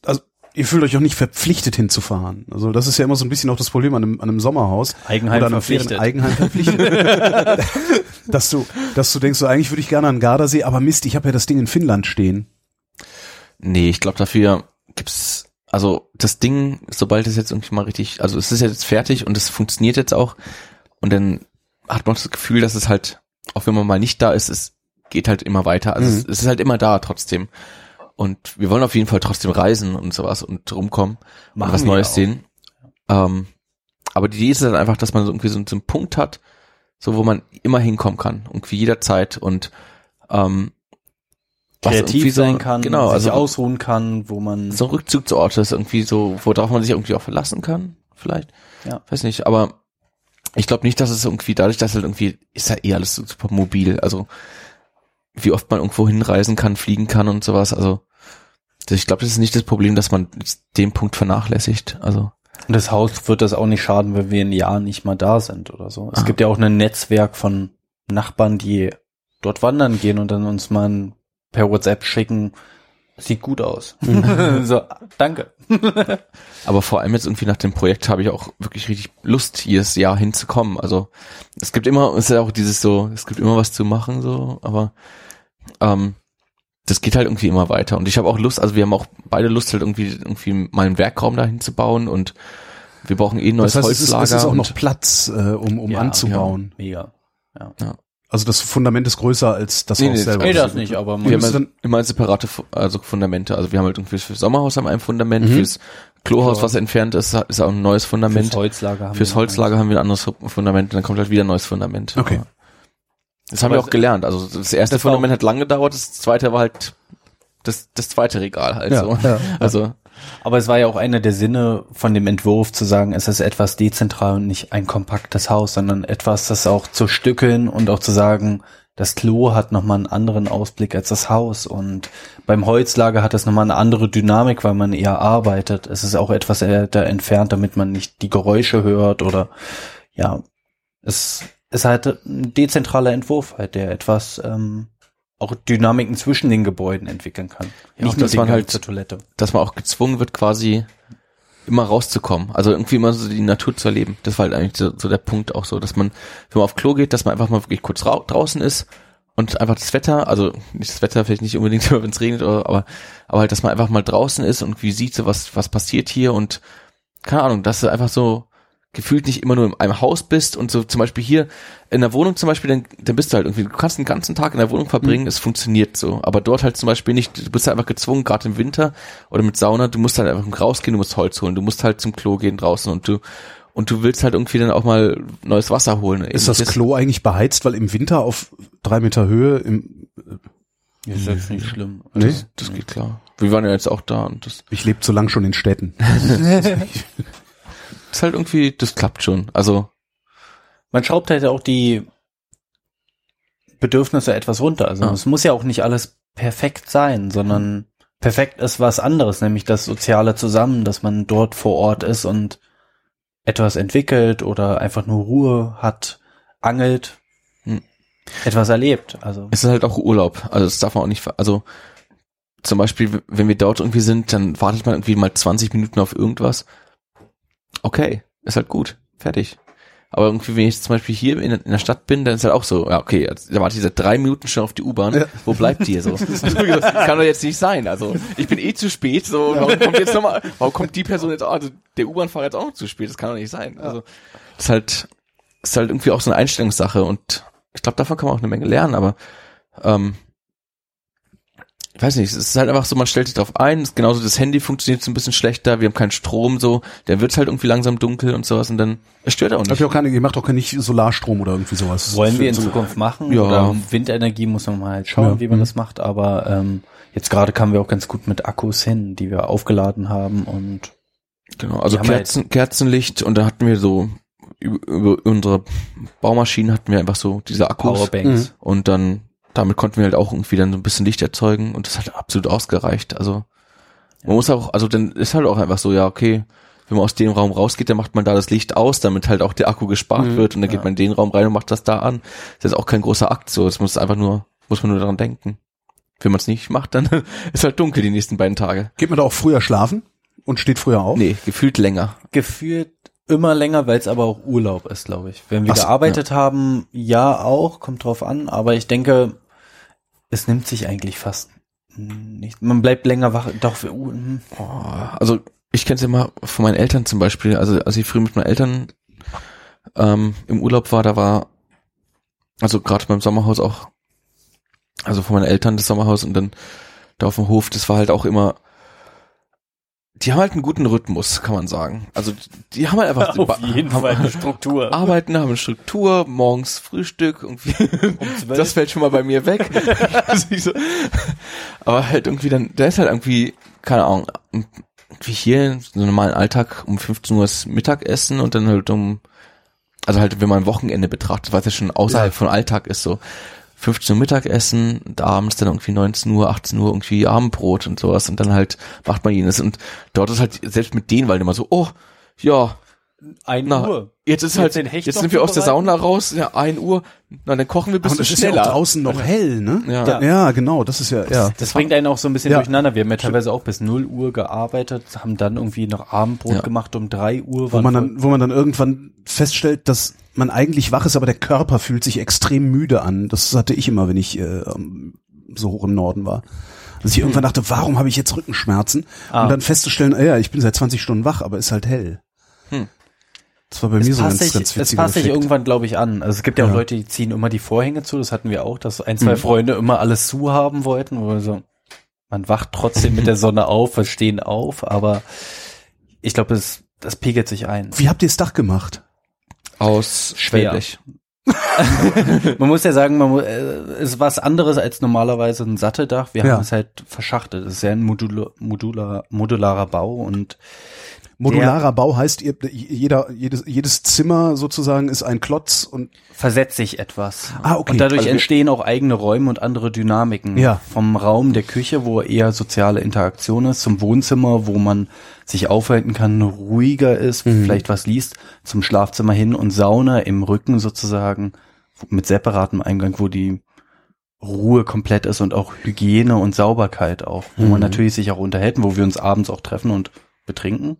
also ihr fühlt euch auch nicht verpflichtet hinzufahren. Also das ist ja immer so ein bisschen auch das Problem an einem, an einem Sommerhaus. Eigenheim oder an einem verpflichtet. Eigenheim verpflichtet. <laughs> dass du, dass du denkst, so eigentlich würde ich gerne an den Gardasee, aber Mist, ich habe ja das Ding in Finnland stehen. Nee, ich glaube dafür gibt's also das Ding, sobald es jetzt irgendwie mal richtig, also es ist jetzt fertig und es funktioniert jetzt auch und dann hat man das Gefühl, dass es halt, auch wenn man mal nicht da ist, es geht halt immer weiter. Also Mhm. es, es ist halt immer da trotzdem. Und wir wollen auf jeden Fall trotzdem reisen und sowas und rumkommen und Machen was wir Neues auch. sehen. Ähm, aber die Idee ist dann einfach, dass man so irgendwie so, so einen Punkt hat, so wo man immer hinkommen kann, irgendwie jederzeit und ähm, was kreativ so- sein kann, genau, sich also ausruhen kann, wo man so ein Rückzugsort ist irgendwie so, worauf man sich irgendwie auch verlassen kann, vielleicht. Ja. Weiß nicht, aber ich glaube nicht, dass es irgendwie dadurch, dass halt irgendwie ist ja eh alles super mobil, also wie oft man irgendwo hinreisen kann, fliegen kann und sowas, also ich glaube, das ist nicht das Problem, dass man den Punkt vernachlässigt, also Und das Haus wird das auch nicht schaden, wenn wir ein Jahr nicht mal da sind oder so. Es Ah. gibt ja auch ein Netzwerk von Nachbarn, die dort wandern gehen und dann uns mal ein- per WhatsApp schicken. Sieht gut aus. <laughs> so, danke. <laughs> aber vor allem jetzt irgendwie nach dem Projekt habe ich auch wirklich richtig Lust, jedes Jahr hinzukommen. Also es gibt immer, es ist ja auch dieses so, es gibt immer was zu machen, so, aber ähm, das geht halt irgendwie immer weiter. Und ich habe auch Lust, also wir haben auch beide Lust, halt irgendwie irgendwie mal einen Werkraum dahin zu bauen und wir brauchen eh ein neues Das heißt, es ist, Holzlager. es ist auch und, noch Platz, äh, um, um Ja, anzubauen. Mega. Also Also das Fundament ist größer als das Nee, Haus nee, selber. Nee, das nicht, aber man Wir haben halt immer separate Fu- also Fundamente. Also wir haben halt irgendwie fürs Sommerhaus haben wir ein Fundament, fürs Klohaus, was entfernt ist, ist auch ein neues Fundament. fürs Holzlager haben Fürs wir Holzlager haben wir ein anderes Fundament, dann kommt halt wieder ein neues Fundament. Okay. Aber Das haben wir Aber auch gelernt. Also das erste das Fundament hat lange gedauert, das zweite war halt das, das zweite Regal halt Ja, so. ja. Also Aber es war ja auch einer der Sinne von dem Entwurf zu sagen, es ist etwas dezentral und nicht ein kompaktes Haus, sondern etwas, das auch zu stückeln und auch zu sagen, das Klo hat nochmal einen anderen Ausblick als das Haus und beim Holzlager hat es nochmal eine andere Dynamik, weil man eher arbeitet. Es ist auch etwas älter entfernt, damit man nicht die Geräusche hört oder ja, es ist halt ein dezentraler Entwurf halt, der etwas ähm, auch Dynamiken zwischen den Gebäuden entwickeln kann. Ja, und nur das den waren Gang halt- zur Toilette. dass man auch gezwungen wird, quasi immer rauszukommen. Also irgendwie immer so die Natur zu erleben. Das war halt eigentlich so, so der Punkt auch so, dass man, wenn man auf Klo geht, dass man einfach mal wirklich kurz rau draußen ist und einfach das Wetter, also nicht das Wetter, vielleicht nicht unbedingt, <laughs> wenn es regnet, oder, aber, aber halt, dass man einfach mal draußen ist und wie sieht so, was, was passiert hier und keine Ahnung, dass du einfach so gefühlt nicht immer nur in einem Haus bist und so zum Beispiel hier in der Wohnung zum Beispiel, dann, dann bist du halt irgendwie, du kannst den ganzen Tag in der Wohnung verbringen, es funktioniert so. Aber dort halt zum Beispiel nicht, du bist halt einfach gezwungen, gerade im Winter oder mit Sauna, du musst halt einfach rausgehen, du musst Holz holen, du musst halt zum Klo gehen draußen und du und du willst halt irgendwie dann auch mal neues Wasser holen. Ist das. Klo eigentlich beheizt, weil im Winter auf drei Meter Höhe im, Ja, ist jetzt nicht schlimm. nee, Das, das geht klar. Wir waren ja jetzt auch da und das ich lebe zu lang schon in Städten. <laughs> <laughs> ist halt irgendwie, das klappt schon. Also Man schraubt halt auch die Bedürfnisse etwas runter. Also Ja. es muss ja auch nicht alles perfekt sein, sondern perfekt ist was anderes, nämlich das soziale Zusammen, dass man dort vor Ort ist und etwas entwickelt oder einfach nur Ruhe hat, angelt, Hm. etwas erlebt. Also es ist halt auch Urlaub. Also das darf man auch nicht, also zum Beispiel, wenn wir dort irgendwie sind, dann wartet man irgendwie mal 20 Minuten auf irgendwas. Okay, ist halt gut, fertig. Aber irgendwie, wenn ich zum Beispiel hier in, in der Stadt bin, dann ist halt auch so, ja, okay, da warte ich seit drei Minuten schon auf die U-Bahn. Ja. Wo bleibt die so? das <laughs> kann doch jetzt nicht sein. Also, ich bin eh zu spät, so, warum kommt jetzt nochmal, warum kommt die Person jetzt auch, also, der U-Bahn-Fahrer jetzt auch noch zu spät? Das kann doch nicht sein. Also, das ist halt, das ist halt irgendwie auch so eine Einstellungssache und ich glaube, davon kann man auch eine Menge lernen, aber, ähm, ich weiß nicht, es ist halt einfach so, man stellt sich drauf ein, ist genauso das Handy funktioniert so ein bisschen schlechter, wir haben keinen Strom so, der wird halt irgendwie langsam dunkel und sowas und dann, es stört auch nicht. ich auch keine, ihr macht auch nicht Solarstrom oder irgendwie sowas. wollen wir in so, Zukunft machen. Ja. Oder Windenergie muss man mal halt schauen, Ja. wie man Mhm. das macht. Aber ähm, jetzt gerade kamen wir auch ganz gut mit Akkus hin, die wir aufgeladen haben und Genau, also Kerzen, Kerzenlicht und da hatten wir so, über, über unsere Baumaschinen hatten wir einfach so diese Akkus Powerbanks. und dann, damit konnten wir halt auch irgendwie dann so ein bisschen Licht erzeugen und das hat absolut ausgereicht, also man muss auch, also dann ist halt auch einfach so, ja, okay, wenn man aus dem Raum rausgeht, dann macht man da das Licht aus, damit halt auch der Akku gespart Mhm, wird und dann geht ja. man in den Raum rein und macht das da an. Das ist auch kein großer Akt, so, das muss einfach nur, muss man nur daran denken. Wenn man es nicht macht, dann <laughs> ist halt dunkel die nächsten beiden Tage. Geht man da auch früher schlafen und steht früher auf? Nee, gefühlt länger. Gefühlt immer länger, weil es aber auch Urlaub ist, glaube ich. Wenn wir Ach gearbeitet haben, ja auch, kommt drauf an, aber ich denke, es nimmt sich eigentlich fast nicht. Man bleibt länger wach. Doch, für, uh, hm. Oh, also ich kenne es mal von meinen Eltern zum Beispiel. Also als ich früher mit meinen Eltern ähm, im Urlaub war, da war also gerade beim Sommerhaus auch, also von meinen Eltern das Sommerhaus und dann da auf dem Hof, das war halt auch immer, die haben halt einen guten Rhythmus, kann man sagen. Also die haben halt einfach <laughs> auf jeden haben, Fall eine <laughs> Struktur. Arbeiten, haben eine Struktur, morgens Frühstück, irgendwie. zwölf. das fällt schon mal bei mir weg. <laughs> Aber halt irgendwie dann, da ist halt irgendwie, keine Ahnung, wie hier, so einen normalen Alltag, um 15 Uhr ist Mittagessen und dann halt um, also halt, wenn man ein Wochenende betrachtet, was ja schon außerhalb Ja. von Alltag ist, so 15 Uhr Mittagessen und abends dann irgendwie 19 Uhr, 18 Uhr irgendwie Abendbrot und sowas und dann halt macht man jenes. Und dort ist halt, selbst mit denen, weil immer so, oh, ja, Ein na, Uhr. jetzt ist Jetzt halt, Hecht jetzt sind wir aus der? Sauna raus, ja, ein Uhr, na, dann kochen wir ein Und bisschen es ist ja schneller. auch draußen noch hell, ne? Ja. Ja. Ja, genau, das ist ja, ja. Das bringt einen auch so ein bisschen Ja. durcheinander. Wir haben ja teilweise auch bis 0 Uhr gearbeitet, haben dann irgendwie noch Abendbrot Ja. gemacht um 3 Uhr. Wo man dann, wo man dann irgendwann feststellt, dass man eigentlich wach ist, aber der Körper fühlt sich extrem müde an. Das hatte ich immer, wenn ich äh, so hoch im Norden war. Dass ich irgendwann dachte, warum habe ich jetzt Rückenschmerzen? Ah. Und dann festzustellen, ah ja, ich bin seit 20 Stunden wach, aber ist halt hell. Hm. Das war bei Es mir so ein sich, ganz es passt sich irgendwann, glaube ich, an. Also es gibt ja auch Ja. Leute, die ziehen immer die Vorhänge zu, das hatten wir auch, dass ein, zwei Mhm. Freunde immer alles zu haben wollten, wo wir so, man wacht trotzdem mit der Sonne auf, wir stehen auf, aber ich glaube, das, das pegelt sich ein. Wie habt ihr das Dach gemacht? Aus. Schwäbisch. <laughs> Man muss ja sagen, man, mu- äh, es ist was anderes als normalerweise ein Satteldach. Wir Ja. haben es halt verschachtet. Es ist ja ein Modul, modular, modularer Bau und Modularer Bau heißt, ihr, jeder, jedes, jedes Zimmer sozusagen ist ein Klotz und versetzt sich etwas. Ah, okay. Und dadurch Also entstehen auch eigene Räume und andere Dynamiken. Ja. Vom Raum der Küche, wo eher soziale Interaktion ist, zum Wohnzimmer, wo man sich aufhalten kann, ruhiger ist, Mhm. vielleicht was liest, zum Schlafzimmer hin und Sauna im Rücken sozusagen mit separatem Eingang, wo die Ruhe komplett ist und auch Hygiene und Sauberkeit auch, wo man Mhm. natürlich sich auch unterhält, wo wir uns abends auch treffen und betrinken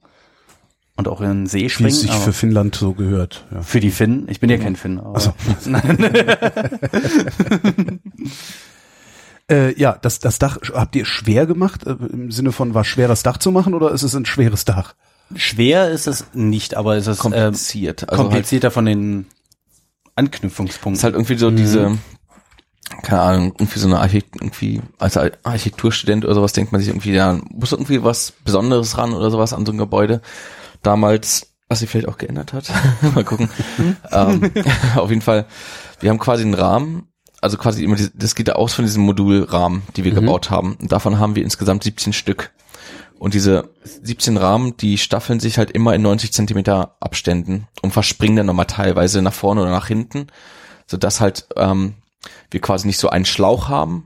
und auch in den See wie springen. es sich für Finnland so gehört. Ja. für die Finnen. Ich bin ja kein Finn. Aber Ach so. <laughs> <laughs> Äh, ja, das, das Dach habt ihr schwer gemacht, äh, im Sinne von war schwer das Dach zu machen oder ist es ein schweres Dach? Schwer ist es nicht, aber es ist ähm, Kompliziert. Also halt, komplizierter von den Anknüpfungspunkten. ist halt irgendwie so diese, keine Ahnung, irgendwie so eine Architekt, irgendwie, als Ar- Architekturstudent oder sowas denkt man sich irgendwie, ja, muss irgendwie was Besonderes ran oder sowas an so ein Gebäude. Damals, was sich vielleicht auch geändert hat. <laughs> Mal gucken. ähm, <laughs> auf jeden Fall, wir haben quasi einen Rahmen, also quasi immer, diese, das geht aus von diesem Modulrahmen, die wir gebaut haben. Und davon haben wir insgesamt 17 Stück. Und diese 17 Rahmen, die staffeln sich halt immer in 90 Zentimeter Abständen und verspringen dann nochmal teilweise nach vorne oder nach hinten, sodass halt ähm, wir quasi nicht so einen Schlauch haben,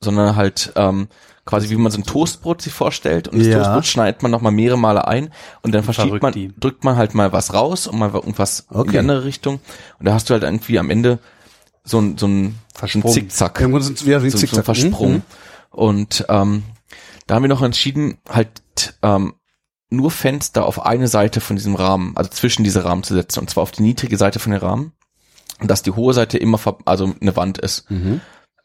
sondern halt ähm, quasi wie man so ein Toastbrot sich vorstellt und das Ja. Toastbrot schneidet man nochmal mehrere Male ein und dann verschiebt man, die. drückt man halt mal was raus und mal irgendwas in Okay. die andere Richtung und da hast du halt irgendwie am Ende so ein, so ein, so ein. Zickzack wie so, so ein Versprung. Mhm. Und ähm, da haben wir noch entschieden, halt ähm, nur Fenster auf eine Seite von diesem Rahmen, also zwischen diese Rahmen zu setzen, und zwar auf die niedrige Seite von den Rahmen, und dass die hohe Seite immer also eine Wand ist, Mhm.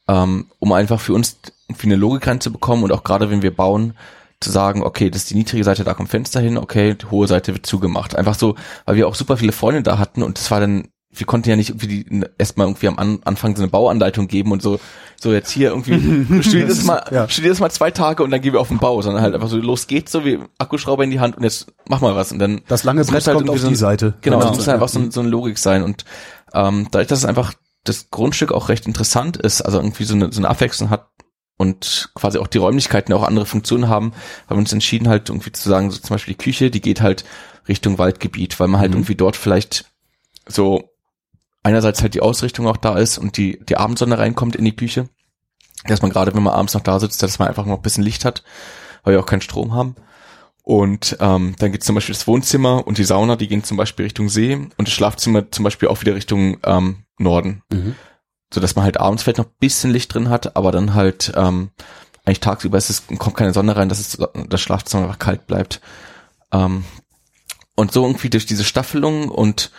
ähm, um einfach für uns irgendwie eine Logik reinzubekommen und auch gerade wenn wir bauen, zu sagen, okay, das ist die niedrige Seite, da kommt Fenster hin, okay, die hohe Seite wird zugemacht. Einfach so, weil wir auch super viele Freunde da hatten und das war dann, wir konnten ja nicht irgendwie die, erstmal irgendwie am An Anfang so eine Bauanleitung geben und so, so jetzt hier irgendwie, <laughs> studier das mal, Ja. studier das mal zwei Tage und dann gehen wir auf den Bau, sondern halt einfach so, los geht's so, wie Akkuschrauber in die Hand und jetzt mach mal was und dann. Das lange Brett halt kommt auf so ein- die Seite. Genau, Genau. es muss halt einfach so, ein- so eine Logik sein und ähm, dadurch, dass es einfach das Grundstück auch recht interessant ist, also irgendwie so eine, so eine Abwechslung hat und quasi auch die Räumlichkeiten auch andere Funktionen haben, haben wir uns entschieden halt irgendwie zu sagen, so zum Beispiel die Küche, die geht halt Richtung Waldgebiet, weil man halt Mhm. irgendwie dort vielleicht so einerseits halt die Ausrichtung auch da ist und die, die Abendsonne reinkommt in die Küche, dass man gerade, wenn man abends noch da sitzt, dass man einfach noch ein bisschen Licht hat, weil wir auch keinen Strom haben. Und ähm, dann geht zum Beispiel das Wohnzimmer und die Sauna, die gehen zum Beispiel Richtung See und das Schlafzimmer zum Beispiel auch wieder Richtung ähm, Norden. Mhm. So dass man halt abends vielleicht noch ein bisschen Licht drin hat, aber dann halt ähm, eigentlich tagsüber ist es, kommt keine Sonne rein, dass es das Schlafzimmer einfach kalt bleibt. Ähm, und so irgendwie durch diese Staffelung und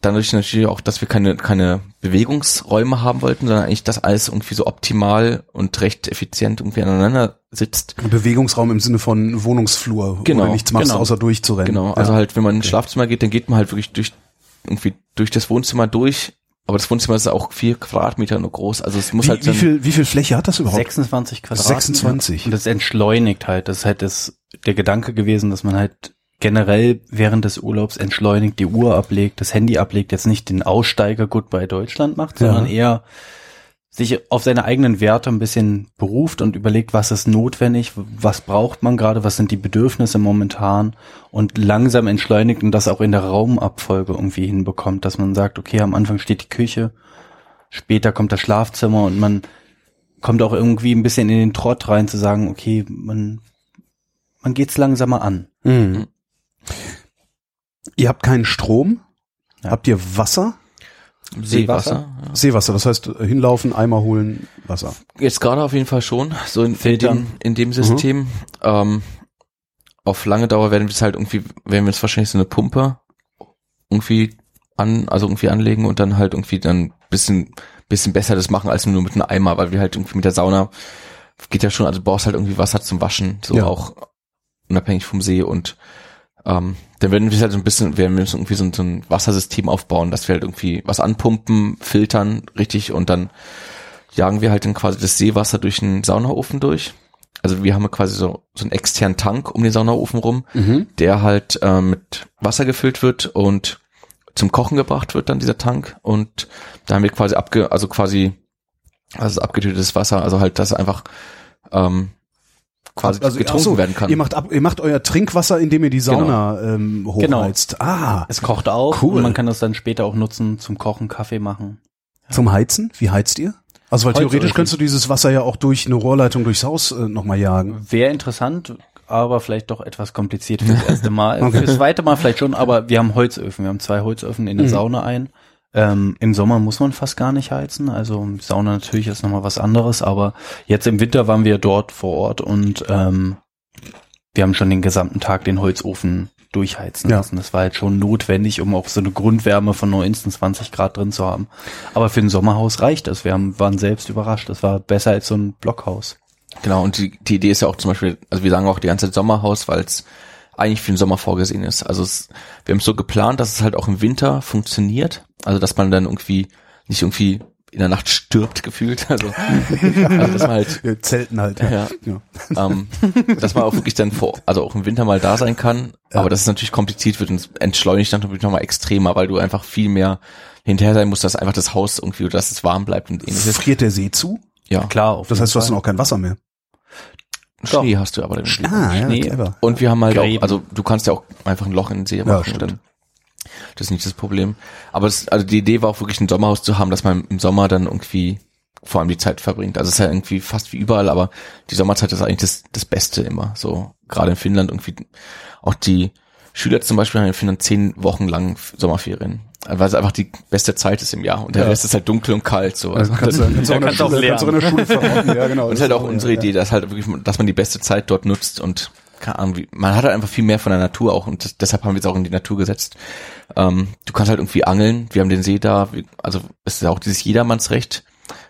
dadurch natürlich auch, dass wir keine, keine Bewegungsräume haben wollten, sondern eigentlich das alles irgendwie so optimal und recht effizient irgendwie aneinander sitzt. Bewegungsraum im Sinne von Wohnungsflur, wo Genau, du nichts machst, genau. außer durchzurennen. Genau, Ja. also halt, wenn man ins Schlafzimmer geht, dann geht man halt wirklich durch, irgendwie durch das Wohnzimmer durch, aber das Wohnzimmer ist auch vier Quadratmeter nur groß, also es muss wie, halt wie viel, wie viel Fläche hat das überhaupt? 26 Quadrat. 26. Und das entschleunigt halt. Das ist halt das, der Gedanke gewesen, dass man halt generell während des Urlaubs entschleunigt, die Uhr ablegt, das Handy ablegt, jetzt nicht den Aussteiger Goodbye Deutschland macht, Ja. sondern eher sich auf seine eigenen Werte ein bisschen beruft und überlegt, was ist notwendig, was braucht man gerade, was sind die Bedürfnisse momentan und langsam entschleunigt und das auch in der Raumabfolge irgendwie hinbekommt, dass man sagt, okay, am Anfang steht die Küche, später kommt das Schlafzimmer und man kommt auch irgendwie ein bisschen in den Trott rein zu sagen, okay, man, man geht's langsamer an. Mhm. Ihr habt keinen Strom? Ja. Habt ihr Wasser? Seewasser. Ja. Seewasser, das heißt äh, hinlaufen, Eimer holen, Wasser. Jetzt gerade auf jeden Fall schon, so in, in dem, in dem System. Ähm, auf lange Dauer werden wir es halt irgendwie, werden wir es wahrscheinlich so eine Pumpe irgendwie an, also irgendwie anlegen und dann halt irgendwie dann bisschen, bisschen besser das machen als nur mit einem Eimer, weil wir halt irgendwie mit der Sauna geht ja schon, also du brauchst halt irgendwie Wasser zum Waschen, so Ja. auch unabhängig vom See und Ähm, dann werden wir halt so ein bisschen, wir müssen irgendwie so ein, so ein Wassersystem aufbauen, dass wir halt irgendwie was anpumpen, filtern, richtig, und dann jagen wir halt dann quasi das Seewasser durch einen Saunaofen durch. Also wir haben quasi so, so einen externen Tank um den Saunaofen rum, der halt äh, mit Wasser gefüllt wird und zum Kochen gebracht wird dann dieser Tank und da haben wir quasi abge, also quasi also abgetötetes Wasser, also halt das einfach ähm, quasi Also, getrunken so, werden kann. Ihr macht, ab, ihr macht euer Trinkwasser, indem ihr die Sauna ähm, hochheizt. Ah, Es kocht auf Cool. und man kann das dann später auch nutzen zum Kochen, Kaffee machen. zum Heizen? Wie heizt ihr? Also weil theoretisch könntest du dieses Wasser ja auch durch eine Rohrleitung durchs Haus äh, nochmal jagen. Wäre interessant, aber vielleicht doch etwas kompliziert fürs <laughs> erste Mal. Fürs zweite Mal vielleicht schon, aber wir haben Holzöfen. Wir haben zwei Holzöfen in der Mhm. Sauna ein. Ähm, Im Sommer muss man fast gar nicht heizen. Also Sauna natürlich ist nochmal was anderes, aber jetzt im Winter waren wir dort vor Ort und ähm, wir haben schon den gesamten Tag den Holzofen durchheizen Ja. lassen. Das war halt schon notwendig, um auch so eine Grundwärme von 19, 20 Grad drin zu haben. Aber für ein Sommerhaus reicht das. Wir haben, waren selbst überrascht. Das war besser als so ein Blockhaus. Genau, und die, die Idee ist ja auch zum Beispiel, also wir sagen auch die ganze Zeit Sommerhaus, weil es eigentlich für den Sommer vorgesehen ist. Also es, wir haben es so geplant, dass es halt auch im Winter funktioniert. Also dass man dann irgendwie nicht irgendwie in der Nacht stirbt <laughs> gefühlt. Also, also dass man halt Wir zelten halt. Ja. Ja. Ja. ähm, dass man auch wirklich dann vor, also auch im Winter mal da sein kann, aber dass es natürlich kompliziert wird und es entschleunigt dann natürlich nochmal extremer, weil du einfach viel mehr hinterher sein musst, dass einfach das Haus irgendwie, oder dass es warm bleibt und ähnliches. Friert der See zu? Ja, Klar, auf Das heißt, du hast dann auch kein Wasser mehr. Schnee hast du aber. Dann Ah, ja, Schnee. clever. Und wir haben halt Gräben. auch, also du kannst ja auch einfach ein Loch in den See machen dann das ist nicht das Problem. Aber es, also die Idee war auch wirklich ein Sommerhaus zu haben, dass man im Sommer dann irgendwie vor allem die Zeit verbringt. Also es ist ja irgendwie fast wie überall, aber die Sommerzeit ist eigentlich das, das Beste immer. So gerade in Finnland irgendwie auch die Schüler zum Beispiel haben in Finnland zehn Wochen lang Sommerferien. Weil es einfach die beste Zeit ist im Jahr und der Ja. Rest ist halt dunkel und kalt. So. Also kannst, du, kannst, du auch in der kannst du auch Schule, kannst du auch in der Schule verorten. Ja, genau. <laughs> und das ist halt auch unsere Idee, dass halt wirklich, dass man die beste Zeit dort nutzt und keine Ahnung, wie, man hat halt einfach viel mehr von der Natur auch und das, deshalb haben wir es auch in die Natur gesetzt. Ähm, du kannst halt irgendwie angeln, wir haben den See da, wir, also es ist ja auch dieses Jedermannsrecht,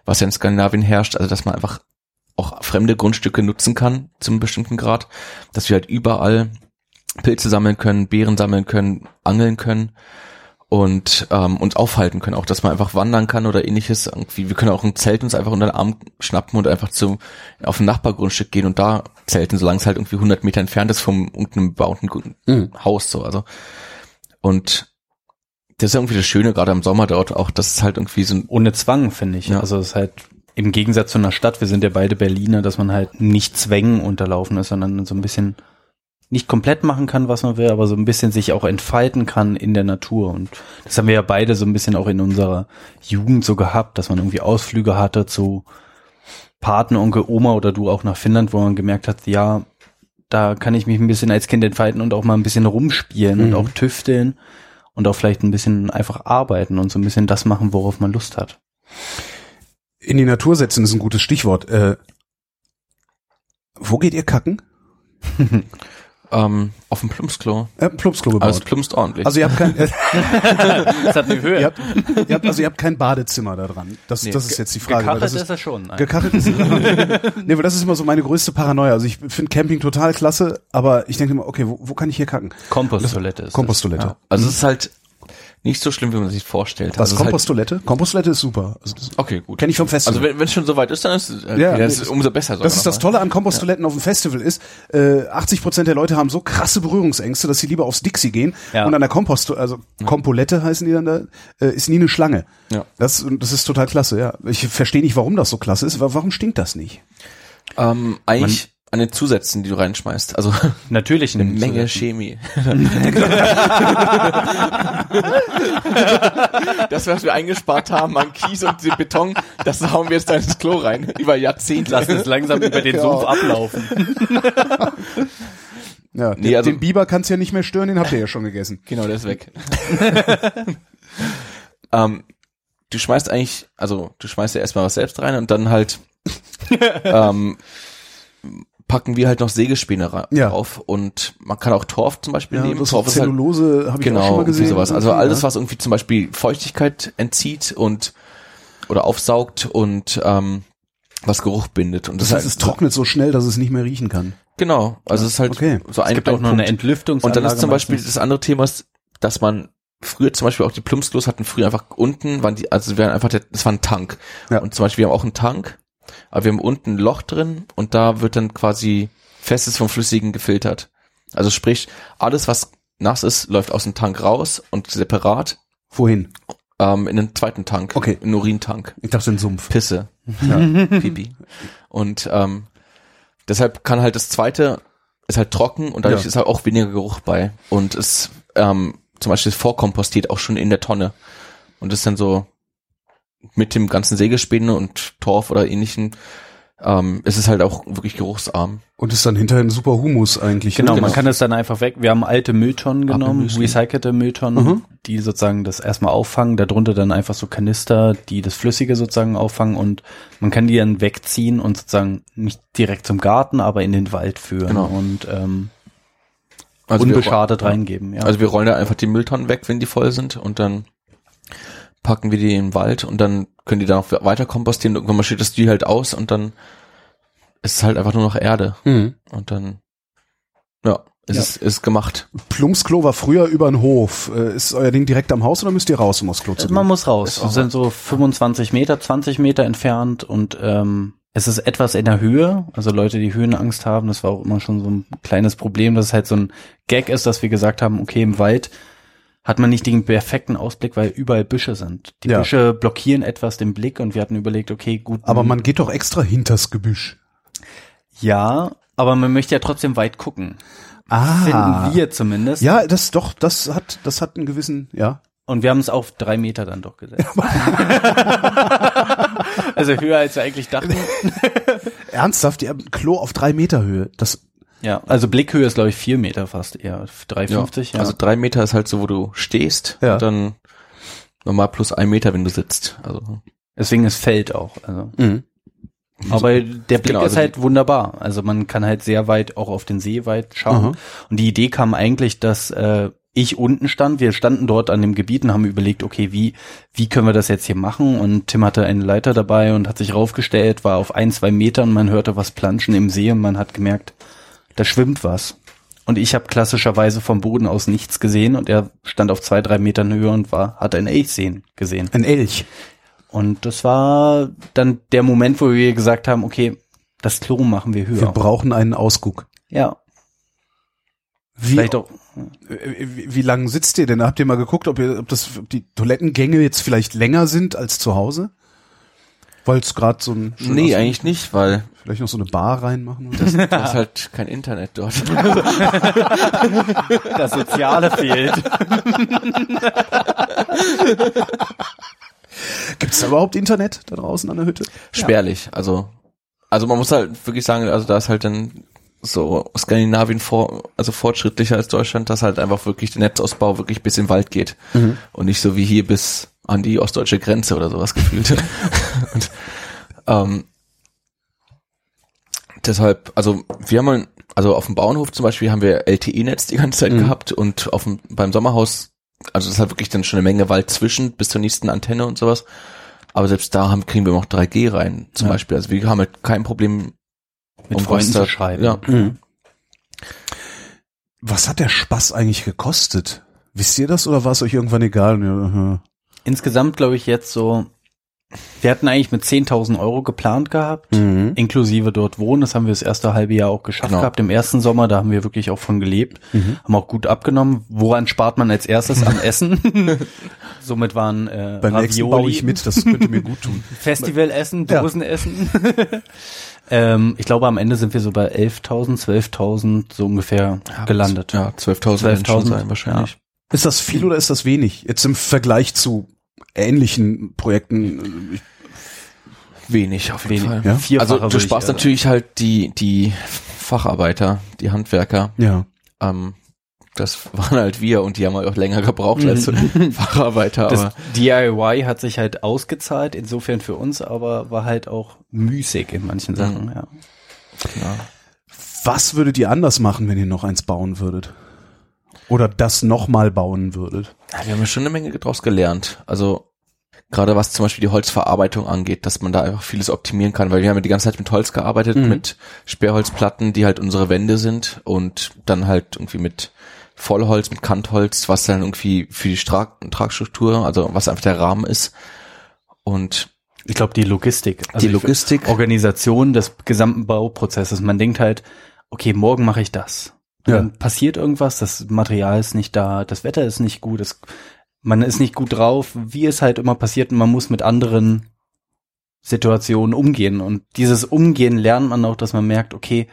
was ja in Skandinavien herrscht, also dass man einfach auch fremde Grundstücke nutzen kann zum bestimmten Grad, dass wir halt überall Pilze sammeln können, Beeren sammeln können, angeln können und ähm, uns aufhalten können, auch dass man einfach wandern kann oder ähnliches. Irgendwie, wir können auch ein Zelt uns einfach unter den Arm schnappen und einfach zum auf ein Nachbargrundstück gehen und da zelten, solange es halt irgendwie 100 Meter entfernt ist vom irgendeinem bebauten Mhm. Haus so. Also und das ist irgendwie das Schöne gerade im Sommer dort auch, dass es halt irgendwie so ein ohne Zwang, finde ich. Ja. Also es ist halt im Gegensatz zu einer Stadt, wir sind ja beide Berliner, dass man halt nicht Zwängen unterlaufen ist, sondern so ein bisschen nicht komplett machen kann, was man will, aber so ein bisschen sich auch entfalten kann in der Natur. Und das haben wir ja beide so ein bisschen auch in unserer Jugend so gehabt, dass man irgendwie Ausflüge hatte zu Patenonkel, Oma oder du auch nach Finnland, wo man gemerkt hat, ja, da kann ich mich ein bisschen als Kind entfalten und auch mal ein bisschen rumspielen und Mhm. auch tüfteln und auch vielleicht ein bisschen einfach arbeiten und so ein bisschen das machen, worauf man Lust hat. In die Natur setzen ist ein gutes Stichwort. Äh, wo geht ihr kacken? <laughs> ähm, auf dem Plumpsklo. Äh, Plumpsklo Aber es gebaut. plumpst ordentlich. Also ihr habt kein, äh, <laughs> Das hat eine Höhe. ihr habt, ihr habt, also ihr habt kein Badezimmer da dran. Das, Nee, das ist jetzt die Frage. Gekachelt das ist, ist, er schon. Gekachelt ist <laughs> Nee, weil das ist immer so meine größte Paranoia. Also ich finde Camping total klasse, aber ich denke immer, okay, wo, wo kann ich hier kacken? Komposttoilette ist Komposttoilette. ja. Also es ist halt nicht so schlimm, wie man sich vorstellt. Was, also es ist halt, Komposttoilette? Komposttoilette ist super. Also okay, gut. kenne ich vom Festival. Also wenn es schon soweit ist, dann ist es äh, Ja, okay, das ist umso besser. Das ist das Tolle an Komposttoiletten auf dem Festival ist, äh, 80 Prozent der Leute haben so krasse Berührungsängste, dass sie lieber aufs Dixie gehen Ja. und an der Kompost, also Kompolette heißen die dann da, äh, ist nie eine Schlange. Ja. Das, das ist total klasse, ja. Ich verstehe nicht, warum das so klasse ist. Wa- Warum stinkt das nicht? Ähm, eigentlich an den Zusätzen, die du reinschmeißt. Also <laughs> Natürlich eine ein Menge Chemie. <laughs> das, was wir eingespart haben an Kies und den Beton, das hauen wir jetzt da ins Klo rein. Über Jahrzehnte. Lass es langsam über den Sumpf ablaufen. <laughs> Ja, Nee, den, also- den Biber kann's ja nicht mehr stören, den habt ihr ja schon gegessen. Genau, der ist weg. ähm, du schmeißt eigentlich, also du schmeißt ja erstmal was selbst rein und dann halt ähm, packen wir halt noch Sägespäne Ja. drauf und man kann auch Torf zum Beispiel Ja, nehmen. das Torf ist halt Zellulose habe ich auch genau schon mal gesehen. sowas. Also alles, ja. was irgendwie zum Beispiel Feuchtigkeit entzieht und oder aufsaugt und ähm, was Geruch bindet. Und Das heißt, es trocknet so schnell, dass es nicht mehr riechen kann. Genau, also es ist halt okay. so ein, Es gibt ein auch noch Punkt. eine Entlüftungsanlage. Und dann ist zum Beispiel meistens. das andere Thema, dass man früher zum Beispiel auch die Plumpsklos hatten früher einfach unten, waren die, also wir waren einfach, der, das war ein Tank. Ja. Und zum Beispiel wir haben auch einen Tank, aber wir haben unten ein Loch drin und da wird dann quasi Festes vom Flüssigen gefiltert. Also sprich, alles was nass ist, läuft aus dem Tank raus und separat Wohin? ähm, in den zweiten Tank, Okay. in den Urintank. Ich dachte in Sumpf. Pisse. <laughs> Ja. Pipi. Und ähm, deshalb kann halt das zweite ist halt trocken und dadurch Ja. ist halt auch weniger Geruch bei. Und es ähm, zum Beispiel vorkompostiert auch schon in der Tonne. Und ist dann so mit dem ganzen Sägespäne und Torf oder ähnlichen, ähm, ist es halt auch wirklich geruchsarm. Und ist dann hinterher ein super Humus eigentlich. Genau, ne? man kann das dann einfach weg. Wir haben alte Mülltonnen genommen, recycelte Mülltonnen, Mhm. die sozusagen das erstmal auffangen. Darunter dann einfach so Kanister, die das Flüssige sozusagen auffangen und man kann die dann wegziehen und sozusagen nicht direkt zum Garten, aber in den Wald führen Genau. und ähm, Also wir- unbeschadet reingeben. Ja. Also wir rollen da einfach die Mülltonnen weg, wenn die voll sind und dann packen wir die in den Wald und dann können die dann auch weiter kompostieren. Irgendwann mal steht das die halt aus und dann ist es halt einfach nur noch Erde Mhm. und dann ja, ist Ja. es ist gemacht. Plumpsklo war früher über den Hof. Äh, Ist euer Ding direkt am Haus oder müsst ihr raus, um aufs Klo zu Also man gehen? muss raus. Ist Es sind so 25 Meter, 20 Meter entfernt und ähm, es ist etwas in der Höhe. Also Leute, die Höhenangst haben, das war auch immer schon so ein kleines Problem, dass es halt so ein Gag ist, dass wir gesagt haben, okay, im Wald hat man nicht den perfekten Ausblick, weil überall Büsche sind. Die Ja. Büsche blockieren etwas den Blick und wir hatten überlegt, okay, gut. Aber man geht doch extra hinters Gebüsch. ja, aber man möchte ja trotzdem weit gucken. Ah. Finden wir zumindest. Ja, das doch, das hat, das hat einen gewissen, ja. Und wir haben es auf drei Meter dann doch gesetzt. <laughs> also höher als wir eigentlich dachten. <laughs> Ernsthaft, ihr habt ein Klo auf drei Meter Höhe. Das, Ja, also Blickhöhe ist glaube ich vier Meter fast eher. 3,50. Ja. Also drei Meter ist halt so, wo du stehst Ja. und dann normal plus ein Meter, wenn du sitzt. Also Deswegen ist Feld auch. Also. Mhm. Aber der Blick Genau, ist also halt wunderbar. Also man kann halt sehr weit auch auf den See weit schauen. Aha. Und die Idee kam eigentlich, dass äh, ich unten stand. Wir standen dort an dem Gebiet und haben überlegt, okay, wie wie können wir das jetzt hier machen? Und Tim hatte eine Leiter dabei und hat sich raufgestellt, war auf ein zwei Metern. Man hörte was planschen im See und man hat gemerkt, da schwimmt was. Und ich habe klassischerweise vom Boden aus nichts gesehen und er stand auf zwei drei Metern Höhe und war hat ein Elch sehen gesehen. ein Elch. Und das war dann der Moment, wo wir gesagt haben, okay, das Klo machen wir höher. Wir brauchen einen Ausguck. ja, Wie, vielleicht auch. äh, wie, wie lang sitzt ihr denn? Habt ihr mal geguckt, ob, ihr, ob, das, ob die Toilettengänge jetzt vielleicht länger sind als zu Hause? Weil es gerade so ein nee, eigentlich nicht, weil vielleicht noch so eine Bar reinmachen. Oder? das, du hast halt kein Internet dort. <laughs> Das Soziale fehlt. <laughs> Gibt es da überhaupt Internet da draußen an der Hütte? Spärlich. Also, also man muss halt wirklich sagen, also da ist halt dann so Skandinavien vor, also fortschrittlicher als Deutschland, dass halt einfach wirklich der Netzausbau wirklich bis in den Wald geht. Und nicht so wie hier bis an die ostdeutsche Grenze oder sowas gefühlt. <laughs> Und, ähm, deshalb, also wir haben mal, also auf dem Bauernhof zum Beispiel haben wir LTE-Netz die ganze Zeit Mhm. gehabt und auf dem, beim Sommerhaus, also das ist halt wirklich dann schon eine Menge Wald zwischen bis zur nächsten Antenne und sowas. Aber selbst da haben, kriegen wir noch 3G rein, zum Ja. Beispiel. Also wir haben halt kein Problem Mit um Freunden zu schreiben. Ja. Was hat der Spaß eigentlich gekostet? Wisst ihr das oder war es euch irgendwann egal? Ja, Insgesamt glaube ich jetzt so, wir hatten eigentlich mit 10.000 Euro geplant gehabt, Mhm. inklusive dort wohnen. Das haben wir das erste halbe Jahr auch geschafft Genau. gehabt. Im ersten Sommer, da haben wir wirklich auch von gelebt, Mhm. haben auch gut abgenommen. Woran spart man als erstes? Am <laughs> Essen. <laughs> Somit waren äh, Beim nächsten baue ich mit, das könnte mir gut tun. <laughs> Festivalessen, Ja. Dosenessen. ähm, ich glaube, am Ende sind wir so bei 11.000, 12.000 so ungefähr gelandet. Ja, 12.000 werden schon 12.000, sein wahrscheinlich. Ist das viel oder ist das wenig? Jetzt im Vergleich zu ähnlichen Projekten. äh, Wenig auf jeden Wenig. Fall. Ja? Vierfache Also du ich sparst eher natürlich halt die, die Facharbeiter, die Handwerker. Ja. Ähm, das waren halt wir und die haben halt auch länger gebraucht als <laughs> Facharbeiter. Das Aber DIY hat sich halt ausgezahlt, insofern für uns, aber war halt auch müßig in manchen Sachen, ja. ja. Was würdet ihr anders machen, wenn ihr noch eins bauen würdet? Oder das nochmal bauen würdet? Ja, wir haben ja schon eine Menge draus gelernt. Also gerade was zum Beispiel die Holzverarbeitung angeht, dass man da einfach vieles optimieren kann, weil wir haben ja die ganze Zeit mit Holz gearbeitet, Mhm. mit Sperrholzplatten, die halt unsere Wände sind und dann halt irgendwie mit Vollholz, mit Kantholz, was dann irgendwie für die Stra Tragstruktur, also was einfach der Rahmen ist. Und Ich glaube, die Logistik. Die ich- Logistik. Organisation des gesamten Bauprozesses. Man denkt halt, okay, morgen mache ich das. Ja. Dann passiert irgendwas, das Material ist nicht da, das Wetter ist nicht gut, es, man ist nicht gut drauf, wie es halt immer passiert und man muss mit anderen Situationen umgehen. Und dieses Umgehen lernt man auch, dass man merkt, okay,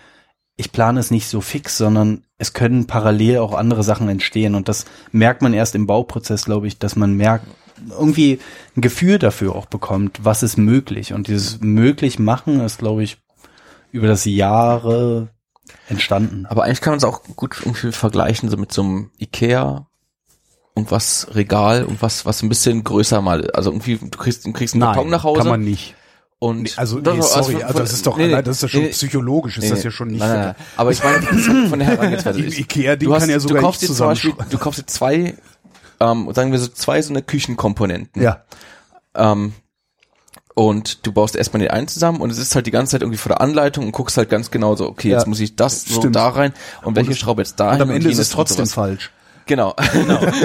ich plane es nicht so fix, sondern es können parallel auch andere Sachen entstehen. Und das merkt man erst im Bauprozess, glaube ich, dass man merkt, irgendwie ein Gefühl dafür auch bekommt, was ist möglich. Und dieses möglich machen ist, glaube ich, über das Jahre entstanden. Aber eigentlich kann man es auch gut irgendwie vergleichen, so mit so einem Ikea und was Regal und was, was ein bisschen größer mal, also irgendwie, du kriegst, du kriegst einen Karton nach Hause kann man nicht. und, Nee, also, nee, sorry, von- also das ist doch, nee, nein, das ist ja schon nee, psychologisch, ist das ja schon nicht. Nein, nein, nein. Aber ich meine, <laughs> von von der Herangehensweise. Du hast, kann ja sogar du kaufst dir zum Beispiel, du kaufst dir zwei, ähm, sagen wir so zwei so eine Küchenkomponenten. Ja, Ähm, und du baust erstmal den einen zusammen und es ist halt die ganze Zeit irgendwie vor der Anleitung und guckst halt ganz genau so, okay, Ja. jetzt muss ich das so da rein und welche Schraube jetzt dahin und am Ende ist jenes es und trotzdem sowas. falsch. Genau.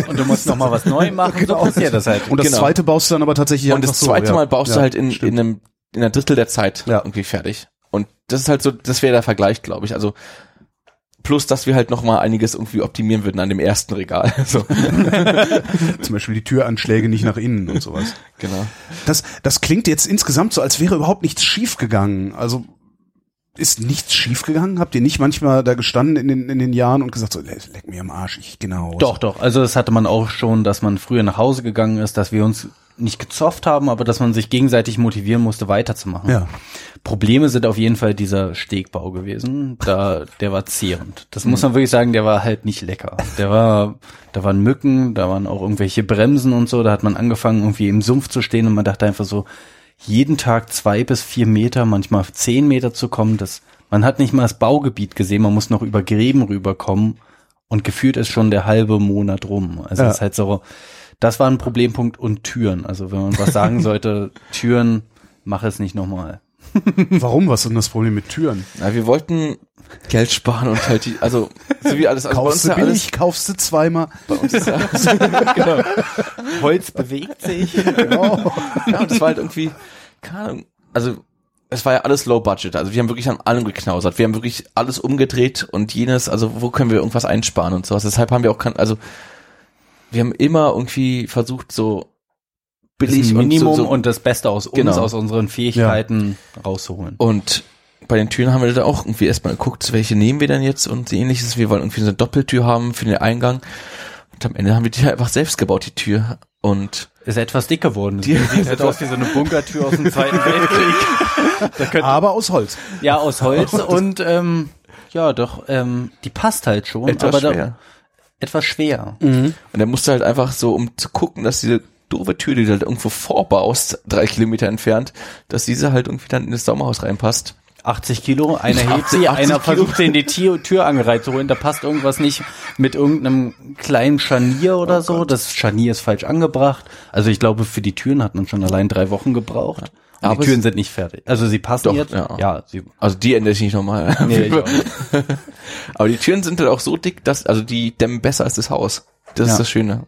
Und du musst noch mal was neu <laughs> machen, so passiert das halt. Und das Genau. zweite baust du dann aber tatsächlich Und das so, zweite ja. Mal baust ja, du halt in, in einem in einer Drittel der Zeit Ja. irgendwie fertig. Und das ist halt so, das wäre der Vergleich, glaube ich. Also plus, dass wir halt noch mal einiges irgendwie optimieren würden an dem ersten Regal. <laughs> So, <laughs> Zum Beispiel die Türanschläge nicht nach innen und sowas. genau. Das, das klingt jetzt insgesamt so, als wäre überhaupt nichts schiefgegangen. Also ist nichts schiefgegangen? Habt ihr nicht manchmal da gestanden in den, in den Jahren und gesagt so, leck leck mir am Arsch, ich genau. Doch, doch. Also das hatte man auch schon, dass man früher nach Hause gegangen ist, dass wir uns nicht gezofft haben, aber dass man sich gegenseitig motivieren musste, weiterzumachen. Ja. Probleme sind auf jeden Fall dieser Stegbau gewesen. Da, der war zehrend. Das muss man wirklich sagen, der war halt nicht lecker. Der war, da waren Mücken, da waren auch irgendwelche Bremsen und so. Da hat man angefangen, irgendwie im Sumpf zu stehen und man dachte einfach so, jeden Tag zwei bis vier Meter, manchmal zehn Meter zu kommen. Das, man hat nicht mal das Baugebiet gesehen, man muss noch über Gräben rüberkommen und gefühlt ist schon der halbe Monat rum. Also Ja. es ist halt so, das war ein Problempunkt und Türen. Also wenn man was sagen <laughs> sollte, Türen, mach es nicht nochmal. <laughs> Warum? Was ist denn das Problem mit Türen? Na, wir wollten Geld sparen und halt die, also so wie alles, also bei uns Kaufst ist du ja billig, alles, kaufst du zweimal. bei uns ist ja, <laughs> genau. Holz bewegt sich. Genau. ja, und das war halt irgendwie, keine Ahnung, also es war ja alles low budget, also wir haben wirklich an allem geknausert, wir haben wirklich alles umgedreht und jenes, also wo können wir irgendwas einsparen und sowas, deshalb haben wir auch kein, also wir haben immer irgendwie versucht so Das billig Minimum und so, so und das Beste aus uns, Genau. aus unseren Fähigkeiten rauszuholen. Und bei den Türen haben wir da auch irgendwie erstmal geguckt, welche nehmen wir denn jetzt und ähnliches. Wir wollen irgendwie so eine Doppeltür haben für den Eingang. Und am Ende haben wir die <laughs> einfach selbst gebaut, die Tür. Und Ist etwas dick geworden. Die- sieht halt aus wie so eine Bunkertür aus dem Zweiten <laughs> Weltkrieg. Aber aus Holz. ja, <laughs> aus Holz und ähm, ja, doch, ähm, die passt halt schon, etwas aber schwer. Da, etwas schwer. Und er musste halt einfach so, um zu gucken, dass diese doofe Tür, die du halt irgendwo vorbaust, drei Kilometer entfernt, dass diese halt irgendwie dann in das Sommerhaus reinpasst. 80 Kilo, einer <laughs> hebt sie, 80 einer versucht sie in die Tür, Tür angereiht da passt irgendwas nicht mit irgendeinem kleinen Scharnier oder so. Das Scharnier ist falsch angebracht. Also ich glaube, für die Türen hat man schon allein drei Wochen gebraucht. Und Aber die Türen sind nicht fertig. Also sie passen Doch, jetzt. ja. ja sie, Also die ändere ich nicht nochmal. <laughs> nee. <laughs> Aber die Türen sind halt auch so dick, dass, also die dämmen besser als das Haus. Das Ja. ist das Schöne.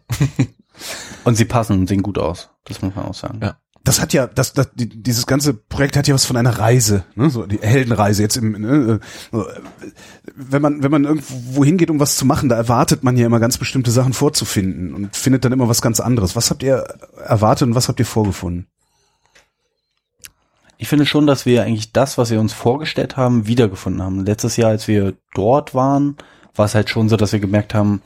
<laughs> Und sie passen und sehen gut aus. Das muss man auch sagen. Ja. Das hat ja, das, das, die, dieses ganze Projekt hat ja was von einer Reise, ne? so die Heldenreise jetzt im, ne? so, wenn man, wenn man irgendwo hingeht, um was zu machen, da erwartet man ja immer ganz bestimmte Sachen vorzufinden und findet dann immer was ganz anderes. Was habt ihr erwartet und was habt ihr vorgefunden? Ich finde schon, dass wir eigentlich das, was wir uns vorgestellt haben, wiedergefunden haben. Letztes Jahr, als wir dort waren, war es halt schon so, dass wir gemerkt haben,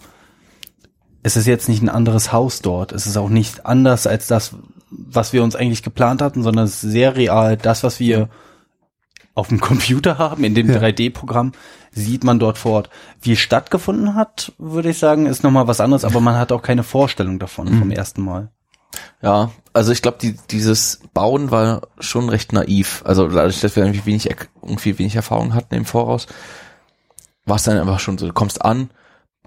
es ist jetzt nicht ein anderes Haus dort. Es ist auch nicht anders als das, was wir uns eigentlich geplant hatten, sondern es ist sehr real. Das, was wir auf dem Computer haben, in dem Ja. 3D-Programm, sieht man dort vor Ort. Wie es stattgefunden hat, würde ich sagen, ist nochmal was anderes, aber man hat auch keine Vorstellung davon vom ersten Mal. Ja, also ich glaube, die, dieses Bauen war schon recht naiv. Also dadurch, dass wir irgendwie wenig, irgendwie wenig Erfahrung hatten im Voraus, war es dann einfach schon so, du kommst an,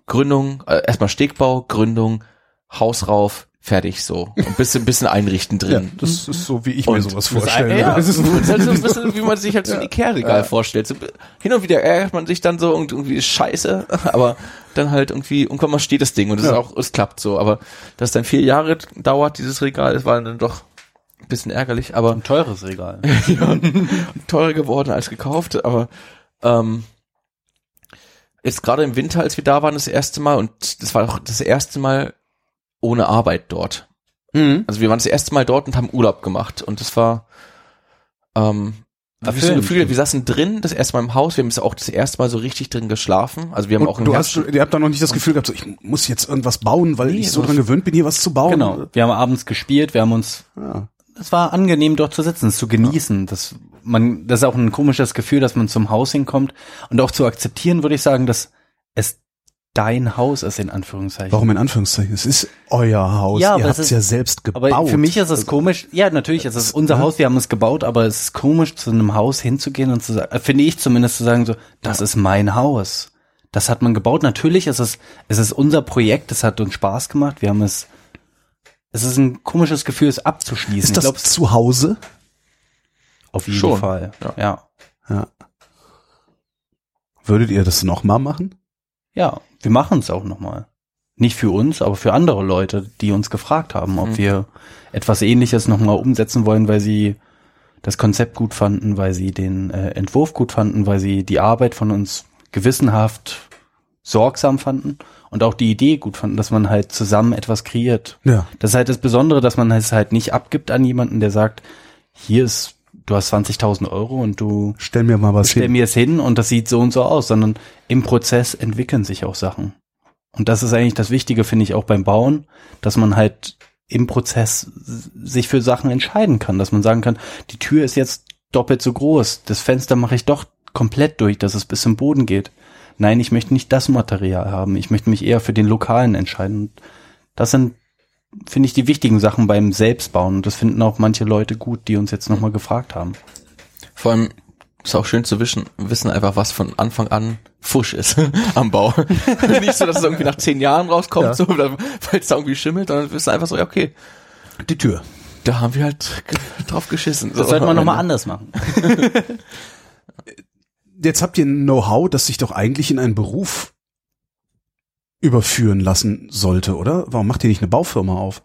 Gründung, äh, erstmal Stegbau, Gründung, Haus rauf, fertig so. Ein bisschen, bisschen einrichten Ja, drin. das ist so, wie ich mir Und sowas das vorstelle. Ja, Das das ist- ist halt so ein <laughs> bisschen, wie man sich halt so ein Ikea-Regal vorstellt. So, hin und wieder ärgert man sich dann so und irgendwie ist scheiße, <laughs> aber dann halt irgendwie, irgendwann mal steht das Ding und es Ja. ist auch, es klappt so. Aber dass dann vier Jahre dauert, dieses Regal, das war dann doch ein bisschen ärgerlich, aber Ein teures Regal. <laughs> ja, teurer geworden als gekauft, aber ähm, jetzt gerade im Winter, als wir da waren, das erste Mal und das war auch das erste Mal ohne Arbeit dort. Mhm. Also wir waren das erste Mal dort und haben Urlaub gemacht und das war ähm, wie so. Gefühl, wir saßen drin, das erste Mal im Haus, wir haben es auch das erste Mal so richtig drin geschlafen. Also wir haben auch Und im du Herbst hast, ihr habt da noch nicht das Gefühl gehabt, so, ich muss jetzt irgendwas bauen, weil Nee, ich so dran gewöhnt bin, hier was zu bauen. Genau. Wir haben abends gespielt, wir haben uns, Ja. es war angenehm dort zu sitzen, es zu genießen. Das, man, das ist auch ein komisches Gefühl, dass man zum Haus hinkommt und auch zu akzeptieren, würde ich sagen, dass es dein Haus ist, in Anführungszeichen. Warum in Anführungszeichen? Es ist euer Haus. Ja, ihr aber habt es ja selbst gebaut. Aber für mich ist es komisch. Ja, natürlich, es ist unser ne? Haus, wir haben es gebaut, aber es ist komisch, zu einem Haus hinzugehen und zu sagen, äh, finde ich zumindest zu sagen, so, das ist mein Haus. Das hat man gebaut. Natürlich ist es, es ist unser Projekt, es hat uns Spaß gemacht. Wir haben es, es ist ein komisches Gefühl, es abzuschließen. ist das ich zu Hause? auf jeden schon. Fall. Ja. Ja. Ja. Würdet ihr das nochmal machen? Ja, wir machen es auch nochmal. Nicht für uns, aber für andere Leute, die uns gefragt haben, ob Mhm. wir etwas ähnliches nochmal umsetzen wollen, weil sie das Konzept gut fanden, weil sie den äh, Entwurf gut fanden, weil sie die Arbeit von uns gewissenhaft sorgsam fanden und auch die Idee gut fanden, dass man halt zusammen etwas kreiert. Ja. Das ist halt das Besondere, dass man es halt nicht abgibt an jemanden, der sagt, hier ist, du hast 20.000 Euro und du Stell mir mal was stell hin. mir es hin und das sieht so und so aus, sondern im Prozess entwickeln sich auch Sachen. Und das ist eigentlich das Wichtige, finde ich, auch beim Bauen, dass man halt im Prozess sich für Sachen entscheiden kann, dass man sagen kann, die Tür ist jetzt doppelt so groß, das Fenster mache ich doch komplett durch, dass es bis zum Boden geht. Nein, ich möchte nicht das Material haben, ich möchte mich eher für den Lokalen entscheiden. Das sind, finde ich, die wichtigen Sachen beim Selbstbauen. Und das finden auch manche Leute gut, die uns jetzt nochmal gefragt haben. Vor allem ist auch schön zu wissen, wissen einfach, was von Anfang an Fusch ist <laughs> am Bau. <laughs> Nicht so, dass es irgendwie nach zehn Jahren rauskommt, Ja. so, weil es da irgendwie schimmelt, sondern wissen einfach so, ja, okay, Die Tür. da haben wir halt drauf geschissen. Das so, sollte man nochmal anders machen. <laughs> Jetzt habt ihr ein Know-how, das sich doch eigentlich in einen Beruf überführen lassen sollte, oder? Warum macht ihr nicht eine Baufirma auf?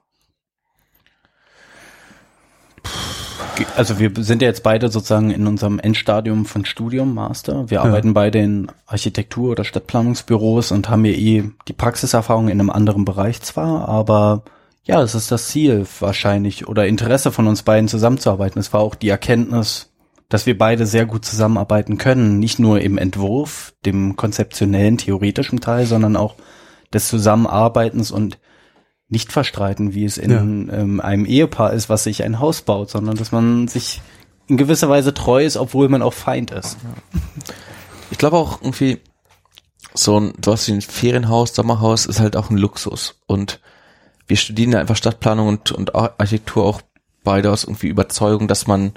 Also wir sind ja jetzt beide sozusagen in unserem Endstadium von Studium, Master. Wir Ja. arbeiten beide in Architektur- oder Stadtplanungsbüros und haben ja eh die Praxiserfahrung in einem anderen Bereich zwar, aber ja, es ist das Ziel wahrscheinlich oder Interesse von uns beiden zusammenzuarbeiten. Es war auch die Erkenntnis, dass wir beide sehr gut zusammenarbeiten können, nicht nur im Entwurf, dem konzeptionellen, theoretischen Teil, sondern auch des Zusammenarbeitens und nicht verstreiten, wie es in ähm, einem Ehepaar ist, was sich ein Haus baut, sondern dass man sich in gewisser Weise treu ist, obwohl man auch Feind ist. Ich glaube auch irgendwie, so ein, sowas wie ein Ferienhaus, Sommerhaus ist halt auch ein Luxus. Und wir studieren ja einfach Stadtplanung und, und Ar- Architektur auch beide aus irgendwie Überzeugung, dass man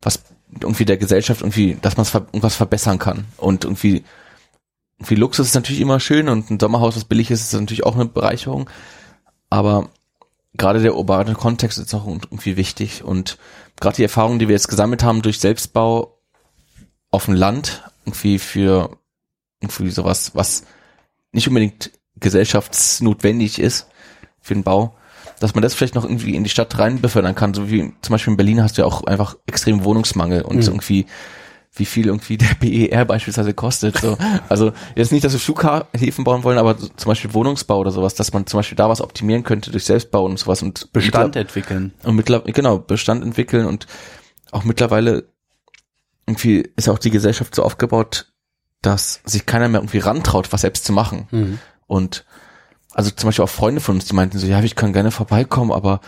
was irgendwie der Gesellschaft irgendwie, dass man ver irgendwas verbessern kann. Und irgendwie, irgendwie Luxus ist natürlich immer schön und ein Sommerhaus, was billig ist, ist natürlich auch eine Bereicherung. Aber gerade der urbane Kontext ist auch irgendwie wichtig. Und gerade die Erfahrungen, die wir jetzt gesammelt haben durch Selbstbau auf dem Land, irgendwie für irgendwie sowas, was nicht unbedingt gesellschaftsnotwendig ist für den Bau, dass man das vielleicht noch irgendwie in die Stadt rein befördern kann. So wie zum Beispiel in Berlin hast du ja auch einfach extrem Wohnungsmangel und so irgendwie wie viel irgendwie der BER beispielsweise kostet. So. Also jetzt nicht, dass wir Flughäfen bauen wollen, aber zum Beispiel Wohnungsbau oder sowas, dass man zum Beispiel da was optimieren könnte durch Selbstbau und sowas und Bestand entwickeln. und mittlerweile, genau, Bestand entwickeln und auch mittlerweile irgendwie ist auch die Gesellschaft so aufgebaut, dass sich keiner mehr irgendwie rantraut, was selbst zu machen. Und also zum Beispiel auch Freunde von uns, die meinten so, ja, ich kann gerne vorbeikommen, aber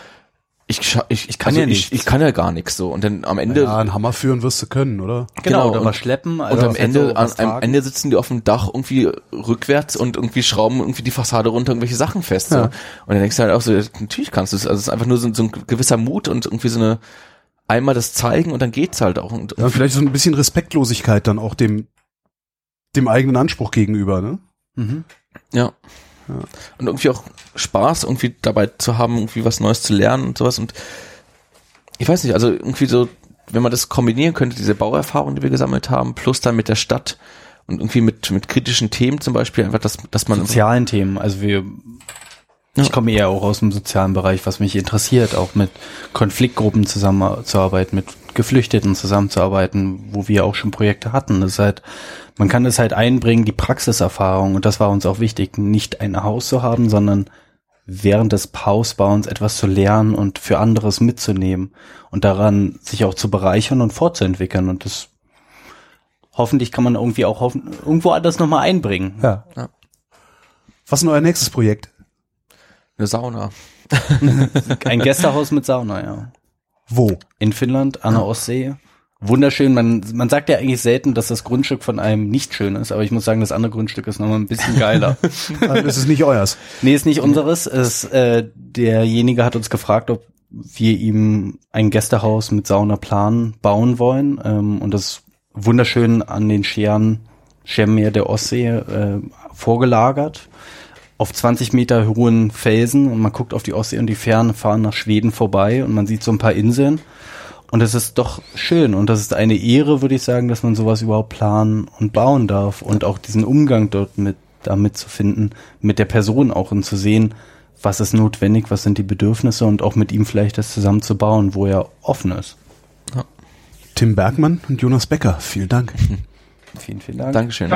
ich, ich, ich kann Also ja ich- nicht, ich kann ja gar nichts so. Und dann am Ende, Ja, einen Hammer führen wirst du können, oder? Genau, oder und- was schleppen. Also und am Ende, so, an, am. Ende sitzen die auf dem Dach irgendwie rückwärts und irgendwie schrauben irgendwie die Fassade runter irgendwelche Sachen fest. So. Ja. Und dann denkst du halt auch so, natürlich kannst du es. Also es ist einfach nur so, so ein gewisser Mut und irgendwie so eine einmal das zeigen und dann geht's halt auch. Und, Ja, vielleicht so ein bisschen Respektlosigkeit dann auch dem, dem eigenen Anspruch gegenüber, ne? Mhm. ja. Und irgendwie auch Spaß, irgendwie dabei zu haben, irgendwie was Neues zu lernen und sowas. Und ich weiß nicht, also irgendwie so, wenn man das kombinieren könnte, diese Bauerfahrung, die wir gesammelt haben, plus dann mit der Stadt und irgendwie mit, mit kritischen Themen zum Beispiel, einfach, dass, dass man sozialen Themen. Also wir, ich komme eher auch aus dem sozialen Bereich, was mich interessiert, auch mit Konfliktgruppen zusammenzuarbeiten, mit Geflüchteten zusammenzuarbeiten, wo wir auch schon Projekte hatten. Das ist halt, man kann es halt einbringen, die Praxiserfahrung, und das war uns auch wichtig, nicht ein Haus zu haben, sondern während des Hausbauens etwas zu lernen und für anderes mitzunehmen und daran sich auch zu bereichern und fortzuentwickeln. Und das hoffentlich kann man irgendwie auch hoffen, irgendwo anders nochmal einbringen. Ja. Ja. Was ist denn euer nächstes Projekt? eine Sauna. <laughs> Ein Gästehaus mit Sauna, ja. Wo? In Finnland, an der Ostsee. Wunderschön. Man, man sagt ja eigentlich selten, dass das Grundstück von einem nicht schön ist, aber ich muss sagen, das andere Grundstück ist nochmal ein bisschen geiler. <laughs> Also, Das ist nicht euers. nee, ist nicht unseres. Es, äh, derjenige hat uns gefragt, ob wir ihm ein Gästehaus mit Saunaplan bauen wollen. Ähm, und das wunderschön an den Scheren, Schermeer der Ostsee äh, vorgelagert. Auf 20 Meter hohen Felsen und man guckt auf die Ostsee und die Fähren fahren nach Schweden vorbei und man sieht so ein paar Inseln. Und es ist doch schön und das ist eine Ehre, würde ich sagen, dass man sowas überhaupt planen und bauen darf und auch diesen Umgang dort mit damit zu finden, mit der Person auch und zu sehen, was ist notwendig, was sind die Bedürfnisse und auch mit ihm vielleicht das zusammen zu bauen, wo er offen ist. Tim Bergmann und Jonas Becker, vielen Dank. <laughs> Vielen, vielen Dank. Dankeschön.